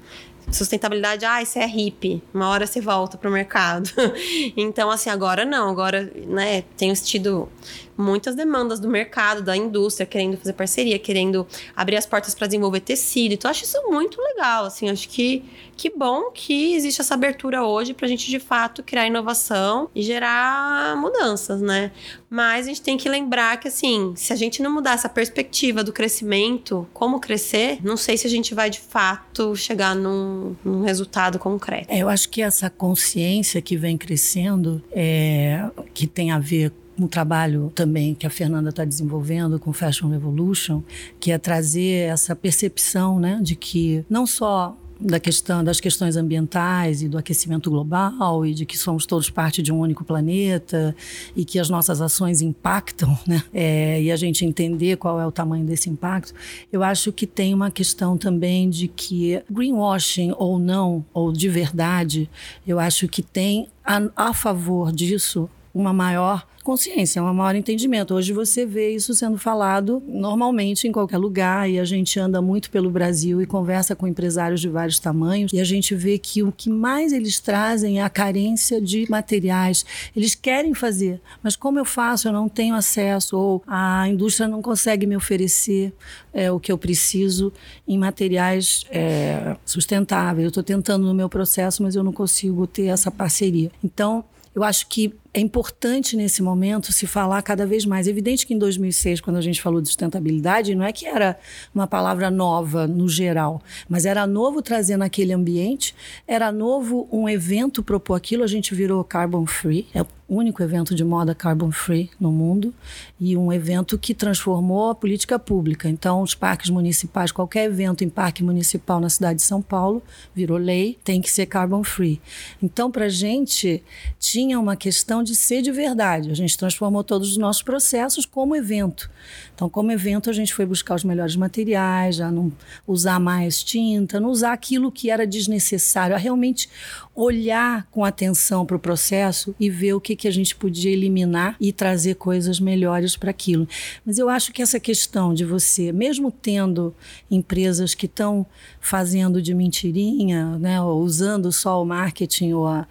Sustentabilidade, ah, isso é hippie. Uma hora você volta pro mercado. então, assim, agora não. Agora, né, tenho tido muitas demandas do mercado, da indústria, querendo fazer parceria, querendo abrir as portas para desenvolver tecido. Então, acho isso muito legal, assim, acho que que bom que existe essa abertura hoje para a gente, de fato, criar inovação e gerar mudanças, né? Mas a gente tem que lembrar que, assim, se a gente não mudar essa perspectiva do crescimento, como crescer, não sei se a gente vai, de fato, chegar num, num resultado concreto. É, eu acho que essa consciência que vem crescendo, é, que tem a ver um trabalho também que a Fernanda está desenvolvendo com Fashion Revolution, que é trazer essa percepção né, de que não só da questão das questões ambientais e do aquecimento global e de que somos todos parte de um único planeta e que as nossas ações impactam, né? É, e a gente entender qual é o tamanho desse impacto, eu acho que tem uma questão também de que greenwashing ou não ou de verdade, eu acho que tem a, a favor disso uma maior consciência, um maior entendimento. Hoje você vê isso sendo falado normalmente em qualquer lugar e a gente anda muito pelo Brasil e conversa com empresários de vários tamanhos e a gente vê que o que mais eles trazem é a carência de materiais. Eles querem fazer, mas como eu faço? Eu não tenho acesso ou a indústria não consegue me oferecer é, o que eu preciso em materiais é, sustentáveis. Eu estou tentando no meu processo, mas eu não consigo ter essa parceria. Então, eu acho que é importante nesse momento se falar cada vez mais. É evidente que em 2006, quando a gente falou de sustentabilidade, não é que era uma palavra nova no geral, mas era novo trazer naquele ambiente, era novo um evento propor aquilo, a gente virou carbon free, é o único evento de moda carbon free no mundo e um evento que transformou a política pública. Então, os parques municipais, qualquer evento em parque municipal na cidade de São Paulo, virou lei, tem que ser carbon free. Então, para a gente, tinha uma questão de ser de verdade. A gente transformou todos os nossos processos como evento. Então, como evento, a gente foi buscar os melhores materiais, já não usar mais tinta, não usar aquilo que era desnecessário, a realmente olhar com atenção para o processo e ver o que, que a gente podia eliminar e trazer coisas melhores para aquilo. Mas eu acho que essa questão de você, mesmo tendo empresas que estão fazendo de mentirinha, né, ou usando só o marketing ou a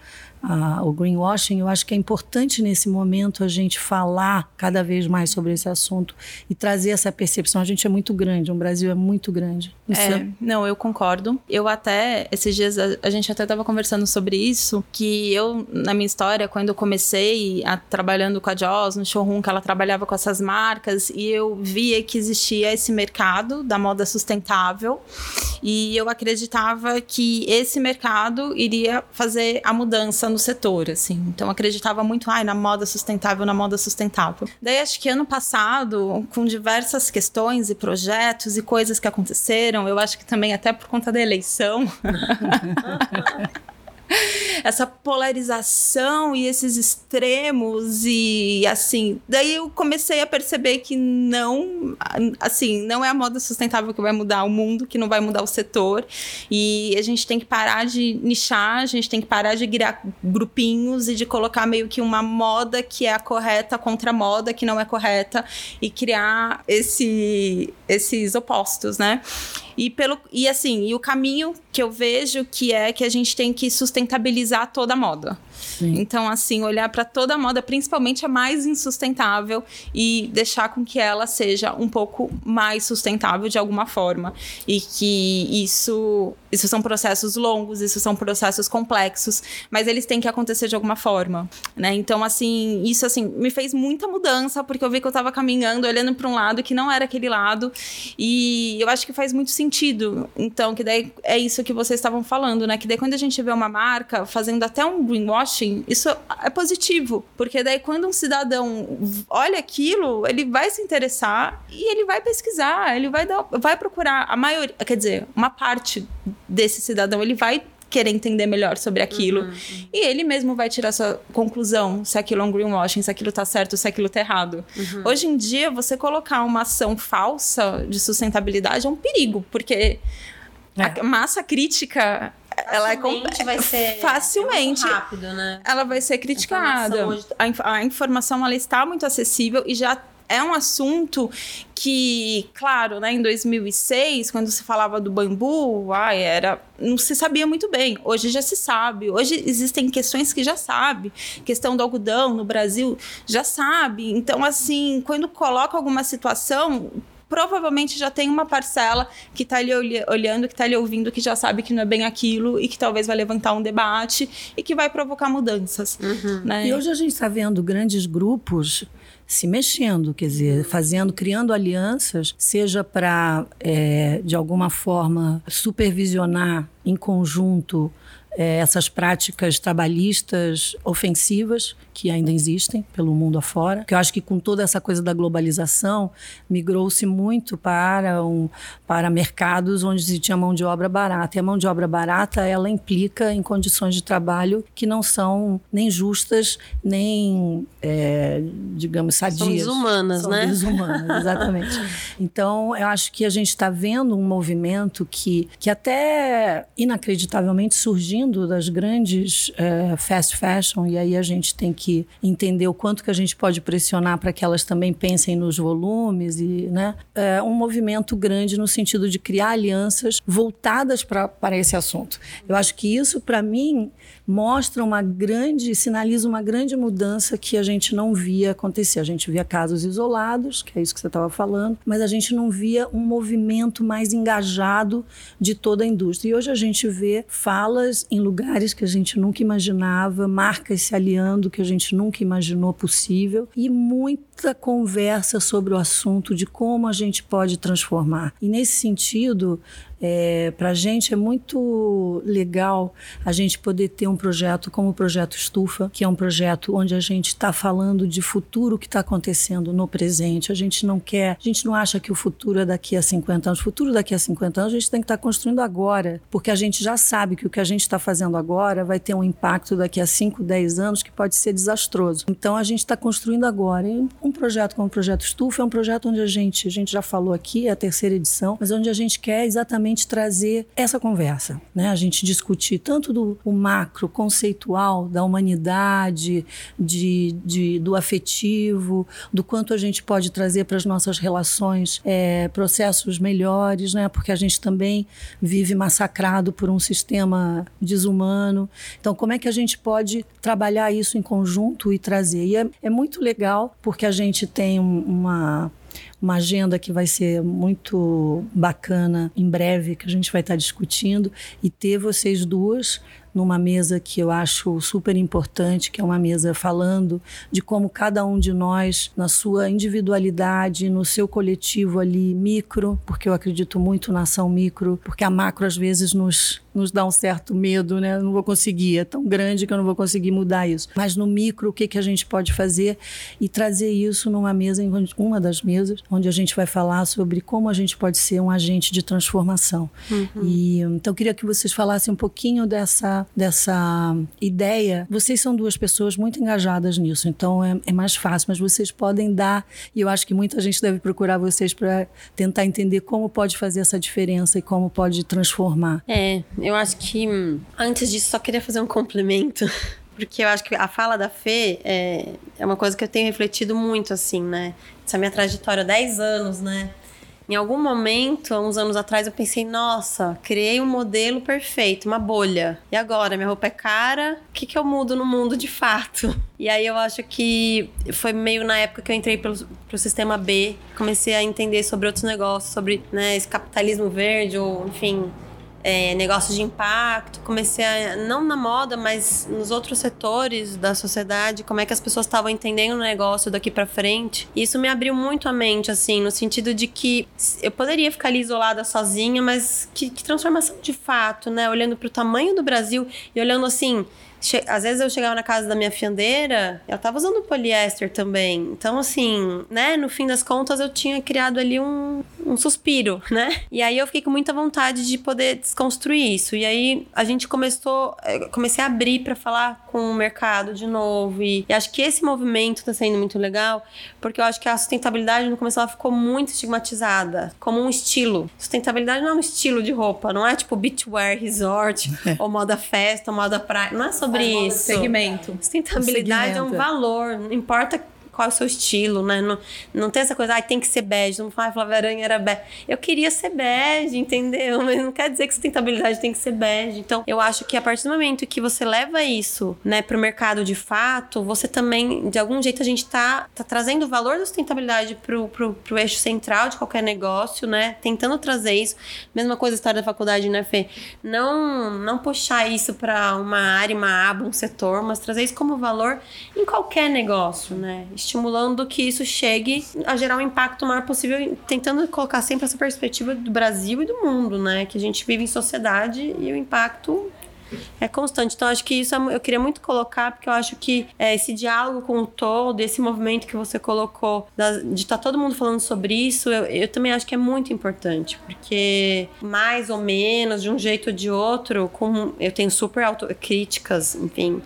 a, o greenwashing, eu acho que é importante nesse momento a gente falar cada vez mais sobre esse assunto e trazer essa percepção. A gente é muito grande, o Brasil é muito grande. É, é, não, eu concordo. Eu até, esses dias, a, a gente até estava conversando sobre isso, que eu, na minha história, quando eu comecei a, trabalhando com a Joss, no showroom, que ela trabalhava com essas marcas, e eu via que existia esse mercado da moda sustentável, e eu acreditava que esse mercado iria fazer a mudança no setor, assim. Então acreditava muito, ai, na moda sustentável, na moda sustentável. Daí acho que ano passado, com diversas questões e projetos e coisas que aconteceram, eu acho que também até por conta da eleição. essa polarização e esses extremos e assim, daí eu comecei a perceber que não, assim, não é a moda sustentável que vai mudar o mundo, que não vai mudar o setor e a gente tem que parar de nichar, a gente tem que parar de criar grupinhos e de colocar meio que uma moda que é a correta contra a moda que não é correta e criar esse, esses opostos, né? E pelo e assim, e o caminho que eu vejo que é que a gente tem que sustentabilizar toda a moda. Sim. Então, assim, olhar para toda a moda, principalmente a mais insustentável, e deixar com que ela seja um pouco mais sustentável de alguma forma. E que isso, isso são processos longos, isso são processos complexos, mas eles têm que acontecer de alguma forma, né? Então, assim, isso assim me fez muita mudança, porque eu vi que eu estava caminhando, olhando para um lado que não era aquele lado, e eu acho que faz muito sentido. Então, que daí é isso que vocês estavam falando, né? Que daí quando a gente vê uma marca fazendo até um greenwashing isso é positivo, porque daí quando um cidadão olha aquilo, ele vai se interessar e ele vai pesquisar, ele vai dar, vai procurar a maioria, quer dizer, uma parte desse cidadão, ele vai querer entender melhor sobre aquilo. Uhum, uhum. E ele mesmo vai tirar sua conclusão se aquilo é um greenwashing, se aquilo tá certo, se aquilo tá errado. Uhum. Hoje em dia, você colocar uma ação falsa de sustentabilidade é um perigo, porque é. a massa crítica ela é vai ser facilmente é rápido, né? Ela vai ser criticada. A informação, a, a informação ela está muito acessível e já é um assunto que, claro, né, em 2006, quando se falava do bambu, ai, era, não se sabia muito bem. Hoje já se sabe. Hoje existem questões que já sabe. Questão do algodão no Brasil já sabe. Então, assim, quando coloca alguma situação, provavelmente já tem uma parcela que está ali olhando, que está ali ouvindo, que já sabe que não é bem aquilo e que talvez vai levantar um debate e que vai provocar mudanças. Uhum. Né? E hoje a gente está vendo grandes grupos se mexendo, quer dizer, fazendo, criando alianças, seja para, é, de alguma forma, supervisionar em conjunto é, essas práticas trabalhistas ofensivas que ainda existem pelo mundo afora. Que eu acho que com toda essa coisa da globalização migrou-se muito para um para mercados onde se tinha mão de obra barata. E a mão de obra barata ela implica em condições de trabalho que não são nem justas nem é, digamos sadias. São desumanas, são né? Desumanas, exatamente. então eu acho que a gente está vendo um movimento que que até inacreditavelmente surgindo das grandes é, fast fashion e aí a gente tem que que entender o quanto que a gente pode pressionar para que elas também pensem nos volumes e, né, é um movimento grande no sentido de criar alianças voltadas para esse assunto. Eu acho que isso, para mim, mostra uma grande, sinaliza uma grande mudança que a gente não via acontecer. A gente via casos isolados, que é isso que você estava falando, mas a gente não via um movimento mais engajado de toda a indústria. E hoje a gente vê falas em lugares que a gente nunca imaginava, marcas se aliando que a gente nunca imaginou possível e muita conversa sobre o assunto de como a gente pode transformar. E nesse sentido, é, Para a gente é muito legal a gente poder ter um projeto como o Projeto Estufa, que é um projeto onde a gente está falando de futuro que está acontecendo no presente. A gente não quer, a gente não acha que o futuro é daqui a 50 anos. O futuro daqui a 50 anos a gente tem que estar tá construindo agora, porque a gente já sabe que o que a gente está fazendo agora vai ter um impacto daqui a 5, 10 anos que pode ser desastroso. Então a gente está construindo agora. E um projeto como o Projeto Estufa é um projeto onde a gente, a gente já falou aqui, é a terceira edição, mas onde a gente quer exatamente justamente trazer essa conversa, né? A gente discutir tanto do macro conceitual da humanidade, de, de, do afetivo, do quanto a gente pode trazer para as nossas relações é, processos melhores, né? Porque a gente também vive massacrado por um sistema desumano. Então, como é que a gente pode trabalhar isso em conjunto e trazer? E é, é muito legal porque a gente tem uma uma agenda que vai ser muito bacana em breve, que a gente vai estar discutindo, e ter vocês duas numa mesa que eu acho super importante, que é uma mesa falando de como cada um de nós, na sua individualidade, no seu coletivo ali micro, porque eu acredito muito na ação micro, porque a macro às vezes nos nos dá um certo medo, né? Eu não vou conseguir, é tão grande que eu não vou conseguir mudar isso. Mas no micro, o que, que a gente pode fazer e trazer isso numa mesa, uma das mesas, onde a gente vai falar sobre como a gente pode ser um agente de transformação. Uhum. E então eu queria que vocês falassem um pouquinho dessa, dessa ideia. Vocês são duas pessoas muito engajadas nisso, então é, é mais fácil, mas vocês podem dar, e eu acho que muita gente deve procurar vocês para tentar entender como pode fazer essa diferença e como pode transformar. É, eu acho que antes disso só queria fazer um complemento. Porque eu acho que a fala da Fê é, é uma coisa que eu tenho refletido muito, assim, né? Essa minha trajetória, 10 anos, né? Em algum momento, há uns anos atrás, eu pensei, nossa, criei um modelo perfeito, uma bolha. E agora? Minha roupa é cara, o que, que eu mudo no mundo de fato? E aí eu acho que foi meio na época que eu entrei pelo, pro sistema B, comecei a entender sobre outros negócios, sobre né, esse capitalismo verde, ou enfim, é, negócios de impacto, comecei a, não na moda, mas nos outros setores da sociedade, como é que as pessoas estavam entendendo o negócio daqui para frente. E isso me abriu muito a mente, assim, no sentido de que eu poderia ficar ali isolada sozinha, mas que, que transformação de fato, né? Olhando para o tamanho do Brasil e olhando assim às vezes eu chegava na casa da minha fiandeira, ela tava usando poliéster também. Então, assim, né, no fim das contas, eu tinha criado ali um, um suspiro, né? E aí eu fiquei com muita vontade de poder desconstruir isso. E aí a gente começou, eh, comecei a abrir para falar com o mercado de novo. E, e, acho que esse movimento tá sendo muito legal, porque eu acho que a sustentabilidade no começo ela ficou muito estigmatizada como um estilo. Sustentabilidade não é um estilo de roupa, não é tipo beachwear resort, ou moda festa, ou moda praia. Não é sobre sobre isso. Segmento. Sustentabilidade é um valor, não importa qual é o seu estilo, né? Não, não tem essa coisa, ah, tem que ser bege. Não fala, Flávia Aranha era bege. Eu queria ser bege, entendeu? Mas não quer dizer que sustentabilidade tem que ser bege. Então, eu acho que a partir do momento que você leva isso, né, pro mercado de fato, você também, de algum jeito, a gente tá, tá trazendo o valor da sustentabilidade pro, pro, pro eixo central de qualquer negócio, né? Tentando trazer isso. Mesma coisa a história da faculdade, né, Fê? Não, não puxar isso para uma área, uma aba, um setor, mas trazer isso como valor em qualquer negócio, né? Estimulando que isso chegue a gerar um impacto maior possível, tentando colocar sempre essa perspectiva do Brasil e do mundo, né? Que a gente vive em sociedade e o impacto é constante. Então, acho que isso é eu queria muito colocar, porque eu acho que é, esse diálogo com o todo, esse movimento que você colocou, de estar tá todo mundo falando sobre isso, eu, eu também acho que é muito importante, porque mais ou menos, de um jeito ou de outro, com, eu tenho super autocríticas, enfim,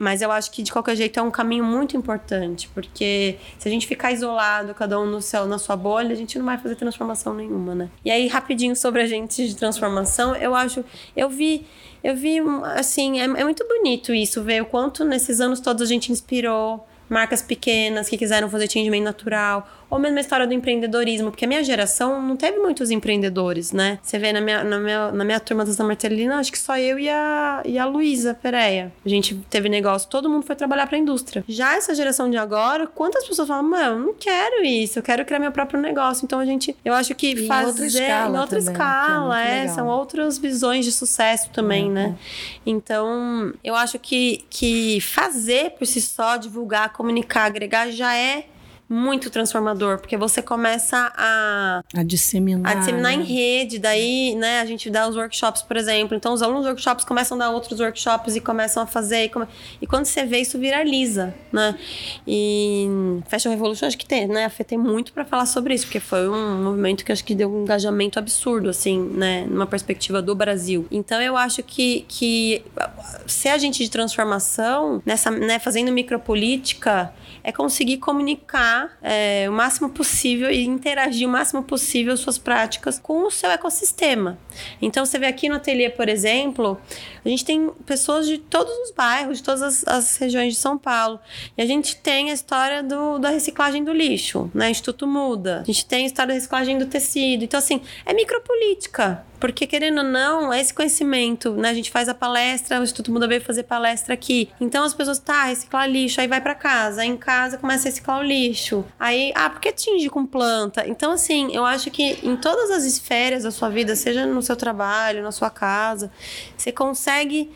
mas eu acho que de qualquer jeito é um caminho muito importante, porque se a gente ficar isolado, cada um no céu, na sua bolha, a gente não vai fazer transformação nenhuma, né? E aí, rapidinho sobre a gente de transformação, eu acho, eu vi eu vi, assim, é, é, muito bonito isso, ver o quanto nesses anos todos a gente inspirou marcas pequenas que quiseram fazer atendimento natural, ou mesmo a história do empreendedorismo, porque a minha geração não teve muitos empreendedores, né? Você vê na minha, na minha, na minha turma da Santa Marcelina, acho que só eu e a, e a Luísa Pereia. A gente teve negócio, todo mundo foi trabalhar pra indústria. Já essa geração de agora, quantas pessoas falam, mano, não quero isso, eu quero criar meu próprio negócio. Então a gente, eu acho que e fazer em outra escala, em outra também, escala é, é são outras visões de sucesso também, é, né? Então, eu acho que, que fazer por si só, divulgar, comunicar, agregar já é muito transformador, porque você começa a, a disseminar, a disseminar né? em rede, daí, né, a gente dá os workshops, por exemplo. Então, os alunos dos workshops começam a dar outros workshops e começam a fazer. E, come... e quando você vê, isso viraliza, né? E Fashion Revolution, acho que tem, né? A Fê tem muito para falar sobre isso, porque foi um movimento que acho que deu um engajamento absurdo, assim, né, numa perspectiva do Brasil. Então, eu acho que, que ser agente de transformação, nessa, né, fazendo micropolítica, é conseguir comunicar é, o máximo possível e interagir o máximo possível suas práticas com o seu ecossistema. Então, você vê aqui no ateliê, por exemplo, a gente tem pessoas de todos os bairros, de todas as, as regiões de São Paulo. E a gente tem a história do, da reciclagem do lixo, né? Instituto Muda. A gente tem a história da reciclagem do tecido. Então, assim, é micropolítica. Porque, querendo ou não, é esse conhecimento, né? A gente faz a palestra, o Instituto Muda veio fazer palestra aqui. Então as pessoas, tá, reciclar lixo, aí vai para casa. Aí em casa começa a reciclar o lixo. Aí, ah, por que atinge com planta? Então, assim, eu acho que em todas as esferas da sua vida, seja no seu trabalho, na sua casa, você consegue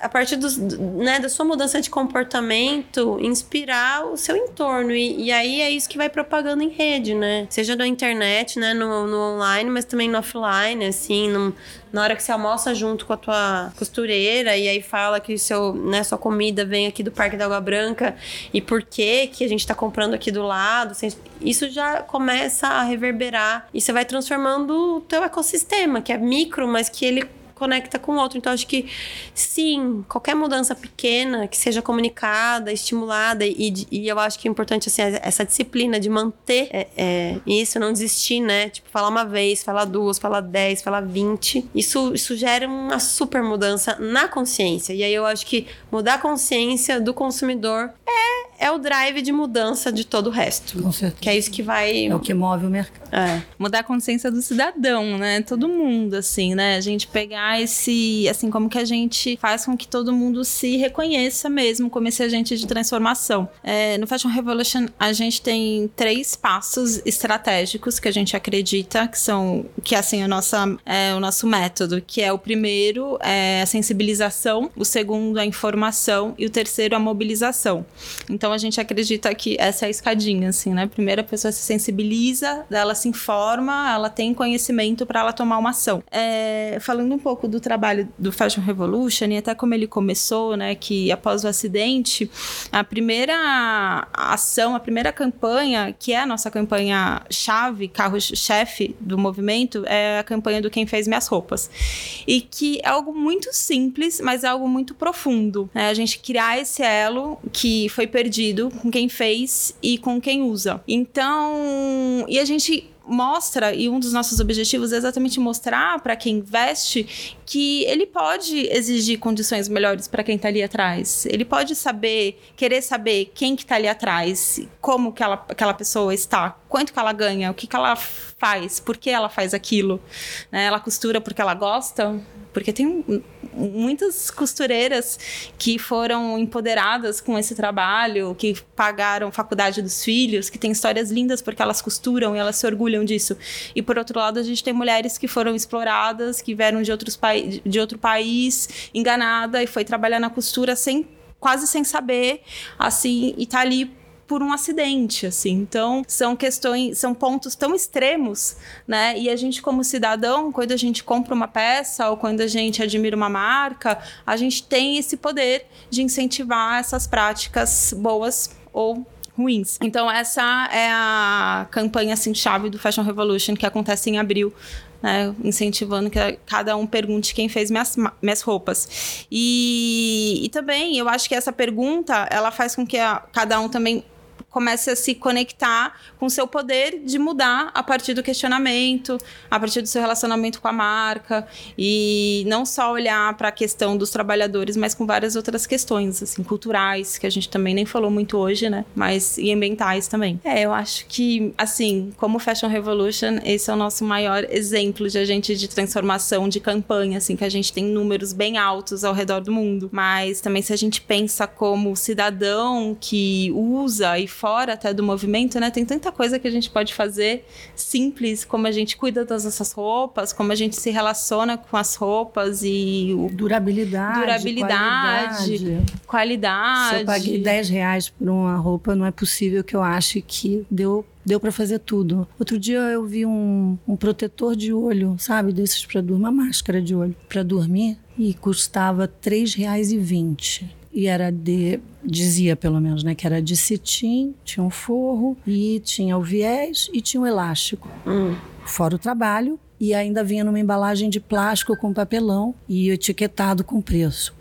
a partir dos, né, da sua mudança de comportamento, inspirar o seu entorno. E, e, aí é isso que vai propagando em rede, né? Seja na internet, né, no, no online, mas também no offline, assim, no, na hora que você almoça junto com a tua costureira e aí fala que seu, né, sua comida vem aqui do Parque da Água Branca e por que que a gente tá comprando aqui do lado, isso já começa a reverberar e você vai transformando o teu ecossistema, que é micro, mas que ele conecta com o outro. Então, acho que sim, qualquer mudança pequena que seja comunicada, estimulada, e, e eu acho que é importante assim, essa disciplina de manter é, é, isso, não desistir, né? Tipo, falar uma vez, falar duas, falar dez, falar vinte. Isso, isso gera uma super mudança na consciência. E aí eu acho que mudar a consciência do consumidor é, é o drive de mudança de todo o resto. Com certeza. Que é isso que vai. É o que move o mercado. É. Mudar a consciência do cidadão, né? Todo mundo, assim, né? A gente pegar esse, assim, como que a gente faz com que todo mundo se reconheça mesmo como esse agente de transformação. É, no Fashion Revolution, a gente tem três passos estratégicos que a gente acredita que são, que assim, a nossa, é, o nosso método, que é o primeiro, é a sensibilização, o segundo, a informação e o terceiro, a mobilização. Então, a gente acredita que essa é a escadinha, assim, né? Primeiro, a pessoa se sensibiliza, ela se informa, ela tem conhecimento para ela tomar uma ação. É, falando um pouco pouco do trabalho do Fashion Revolution e até como ele começou, né, que após o acidente, a primeira ação, a primeira campanha, que é a nossa campanha chave, carro-chefe do movimento, é a campanha do Quem Fez Minhas Roupas. E que é algo muito simples, mas é algo muito profundo. Né? A gente criar esse elo que foi perdido com quem fez e com quem usa. Então, e a gente mostra, e um dos nossos objetivos é exatamente mostrar para quem investe que ele pode exigir condições melhores para quem está ali atrás. Ele pode saber, querer saber quem que está ali atrás, como que ela, aquela pessoa está, quanto que ela ganha, o que, que ela faz, por que ela faz aquilo. Né? Ela costura porque ela gosta, porque tem muitas costureiras que foram empoderadas com esse trabalho, que pagaram faculdade dos filhos, que têm histórias lindas porque elas costuram e elas se orgulham disso. E por outro lado, a gente tem mulheres que foram exploradas, que vieram de, outros de outro país, enganada e foi trabalhar na costura sem quase sem saber, assim, e tá ali por um acidente, assim. Então, são questões, são pontos tão extremos, né? E a gente como cidadão, quando a gente compra uma peça ou quando a gente admira uma marca, a gente tem esse poder de incentivar essas práticas boas ou ruins. Então essa é a campanha assim chave do Fashion Revolution que acontece em abril. Né, incentivando que cada um pergunte quem fez minhas, minhas roupas. E, e também eu acho que essa pergunta ela faz com que a, cada um também comece a se conectar com seu poder de mudar a partir do questionamento, a partir do seu relacionamento com a marca e não só olhar para a questão dos trabalhadores, mas com várias outras questões assim culturais que a gente também nem falou muito hoje, né? Mas e ambientais também. É, eu acho que assim, como Fashion Revolution, esse é o nosso maior exemplo de agente de transformação de campanha, assim, que a gente tem números bem altos ao redor do mundo. Mas também se a gente pensa como cidadão que usa e fora até do movimento, né? Tem tanta coisa que a gente pode fazer simples, como a gente cuida das nossas roupas, como a gente se relaciona com as roupas e o durabilidade, durabilidade, qualidade. qualidade. Se eu paguei 10 reais por uma roupa, não é possível que eu ache que deu deu para fazer tudo. Outro dia eu vi um, um protetor de olho, sabe, desses para dormir, uma máscara de olho para dormir e custava R$ 3,20 e era de dizia pelo menos, né, que era de cetim, tinha um forro e tinha o viés e tinha o elástico. Hum. Fora o trabalho e ainda vinha numa embalagem de plástico com papelão e etiquetado com preço.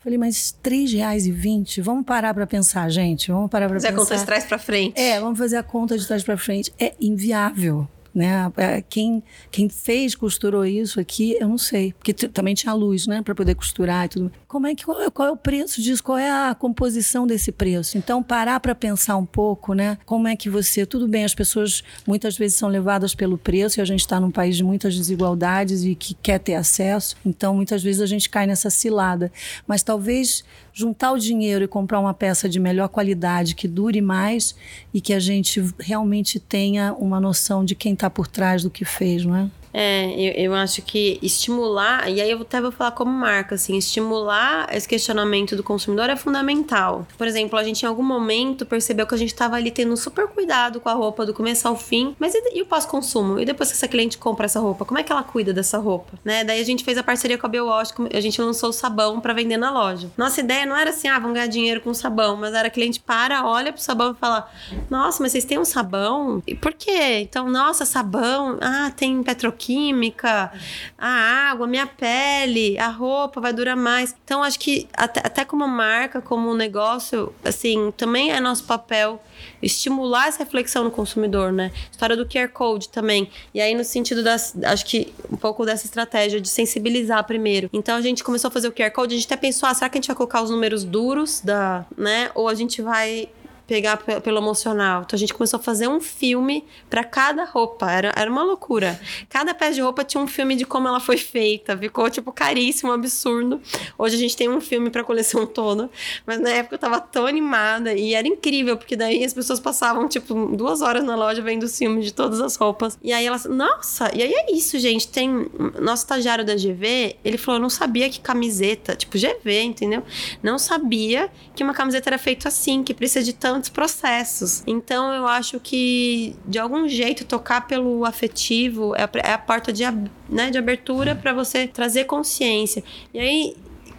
Falei, mas R$ 3,20? Vamos parar para pensar, gente. Vamos parar para pensar. Fazer a conta de trás para frente. É, vamos fazer a conta de trás para frente. É inviável. Né? É, quem, quem fez, costurou isso aqui, eu não sei. Porque também tinha luz, né? Para poder costurar e tudo. Como é que, qual, é, qual é o preço disso? Qual é a composição desse preço? Então, parar para pensar um pouco, né? Como é que você... Tudo bem, as pessoas muitas vezes são levadas pelo preço e a gente está num país de muitas desigualdades e que quer ter acesso. Então, muitas vezes a gente cai nessa cilada. Mas talvez juntar o dinheiro e comprar uma peça de melhor qualidade, que dure mais e que a gente realmente tenha uma noção de quem está por trás do que fez, não é? É, eu, eu acho que estimular, e aí eu até vou falar como marca, assim, estimular esse questionamento do consumidor é fundamental. Por exemplo, a gente em algum momento percebeu que a gente estava ali tendo super cuidado com a roupa do começo ao fim, mas e, e o pós-consumo? E depois que essa cliente compra essa roupa, como é que ela cuida dessa roupa? Né? Daí a gente fez a parceria com a BioWash, a gente lançou o sabão para vender na loja. Nossa ideia não era assim, ah, vamos ganhar dinheiro com sabão, mas era a cliente para, olha pro sabão e fala: Nossa, mas vocês têm um sabão? E por quê? Então, nossa, sabão, ah, tem petroquímica química, a água, minha pele, a roupa vai durar mais. Então, acho que até, até como marca, como negócio, assim, também é nosso papel estimular essa reflexão no consumidor, né? História do QR Code também. E aí, no sentido das. Acho que um pouco dessa estratégia de sensibilizar primeiro. Então, a gente começou a fazer o QR Code, a gente até pensou, ah, será que a gente vai colocar os números duros da. né? Ou a gente vai pegar pelo emocional. Então a gente começou a fazer um filme para cada roupa. Era, era uma loucura. Cada peça de roupa tinha um filme de como ela foi feita. Ficou, tipo, caríssimo, absurdo. Hoje a gente tem um filme pra coleção toda. Mas na época eu tava tão animada e era incrível, porque daí as pessoas passavam, tipo, duas horas na loja vendo os filmes de todas as roupas. E aí elas, nossa, e aí é isso, gente. Tem. Nosso estagiário da GV, ele falou: eu não sabia que camiseta, tipo, GV, entendeu? Não sabia que uma camiseta era feita assim, que precisa de tanto tantos processos. Então eu acho que de algum jeito tocar pelo afetivo é a, é porta de, né, de abertura para você trazer consciência. E aí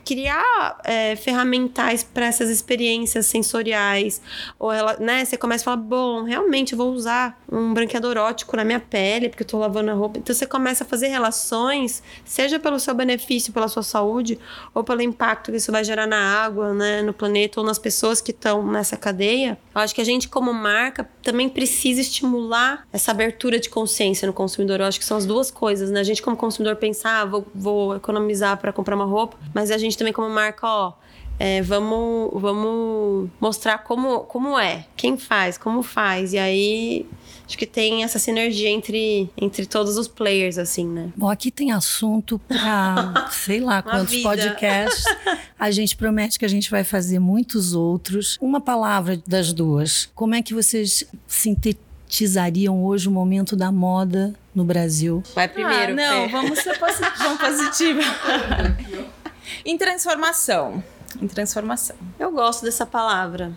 criar é, ferramentais para essas experiências sensoriais. Ou ela, né, você começa a falar, bom, realmente vou usar um branqueador ótico na minha pele, porque eu tô lavando a roupa. Então você começa a fazer relações, seja pelo seu benefício, pela sua saúde, ou pelo impacto que isso vai gerar na água, né, no planeta, ou nas pessoas que estão nessa cadeia. Eu acho que a gente, como marca, também precisa estimular essa abertura de consciência no consumidor. Eu acho que são as duas coisas, né? A gente, como consumidor, pensar, ah, vou, vou economizar para comprar uma roupa, mas a gente também como marca, ó, é, vamos, vamos mostrar como, como é, quem faz, como faz. E aí acho que tem essa sinergia entre, entre todos os players, assim, né? Bom, aqui tem assunto para sei lá quantos vida. podcasts. A gente promete que a gente vai fazer muitos outros. Uma palavra das duas. Como é que vocês sintetizariam hoje o momento da moda no Brasil? Vai primeiro. Ah, não, vamos ser positiva. Em transformação. Em transformação. Eu gosto dessa palavra.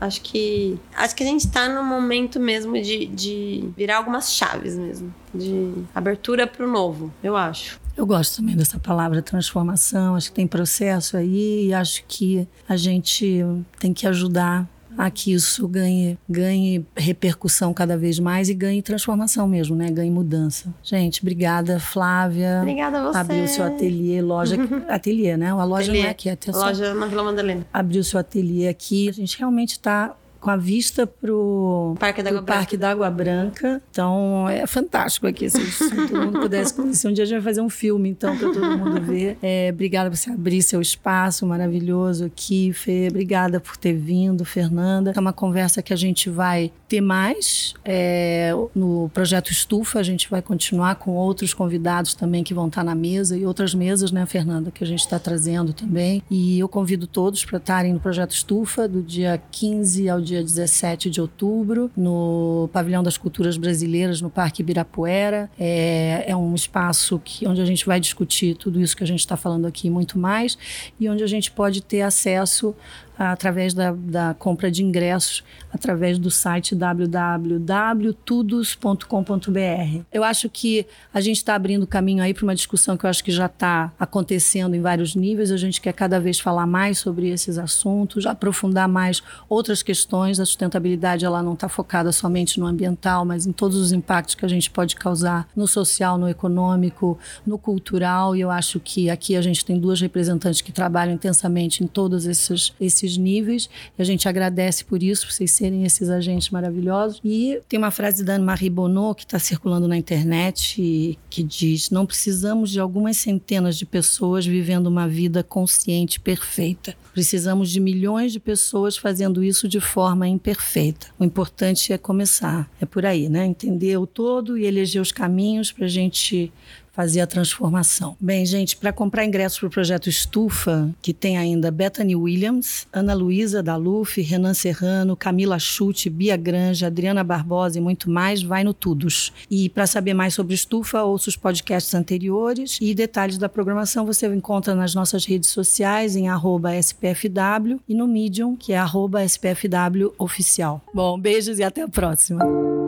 Acho que acho que a gente tá num momento mesmo de, de virar algumas chaves mesmo. De abertura para o novo, eu acho. Eu gosto também dessa palavra transformação. Acho que tem processo aí e acho que a gente tem que ajudar a que isso ganhe, ganhe repercussão cada vez mais e ganhe transformação mesmo, né? Ganhe mudança. Gente, obrigada, Flávia. Obrigada a você. Abriu seu ateliê, loja. ateliê, né? A loja Ateliê. não é aqui, é só- Loja na Vila Madalena. Abriu seu ateliê aqui. A gente realmente está com a vista pro Parque da pro Água Branca. Parque da Água Branca. Então é fantástico aqui. Se, se todo mundo pudesse conhecer, um dia a gente vai fazer um filme, então, para todo mundo ver. É, obrigada por você abrir seu espaço maravilhoso aqui, Fê. Obrigada por ter vindo, Fernanda. É uma conversa que a gente vai ter mais. É, no projeto Estufa, a gente vai continuar com outros convidados também que vão estar na mesa e outras mesas, né, Fernanda, que a gente está trazendo também. E eu convido todos para estarem no projeto Estufa, do dia 15 ao dia 17 de outubro, no Pavilhão das Culturas Brasileiras, no Parque Ibirapuera. É, é um espaço que, onde a gente vai discutir tudo isso que a gente está falando aqui e muito mais, e onde a gente pode ter acesso através da, da compra de ingressos, através do site www.tudos.com.br. Eu acho que a gente está abrindo caminho aí para uma discussão que eu acho que já está acontecendo em vários níveis. A gente quer cada vez falar mais sobre esses assuntos, aprofundar mais outras questões. A sustentabilidade ela não está focada somente no ambiental, mas em todos os impactos que a gente pode causar no social, no econômico, no cultural. E eu acho que aqui a gente tem duas representantes que trabalham intensamente em todos esses, esses níveis. E a gente agradece por isso, por vocês serem esses agentes maravilhosos. E tem uma frase da Anne-Marie Bonneau que está circulando na internet que diz: Não precisamos de algumas centenas de pessoas vivendo uma vida consciente perfeita. Precisamos de milhões de pessoas fazendo isso de forma imperfeita. O importante é começar. É por aí, né? Entender o todo e eleger os caminhos para a gente fazer a transformação. Bem, gente, para comprar ingressos para o projeto Estufa, que tem ainda Bethany Williams, Ana Luísa Daluf, Renan Serrano, Camila Chute, Bia Granja, Adriana Barbosa e muito mais, vai no Tudos. E para saber mais sobre Estufa, ouça os podcasts anteriores e detalhes da programação você encontra nas nossas redes sociais em arroba SPFW e no Medium, que é arroba SPFW oficial. Bom, beijos e até a próxima.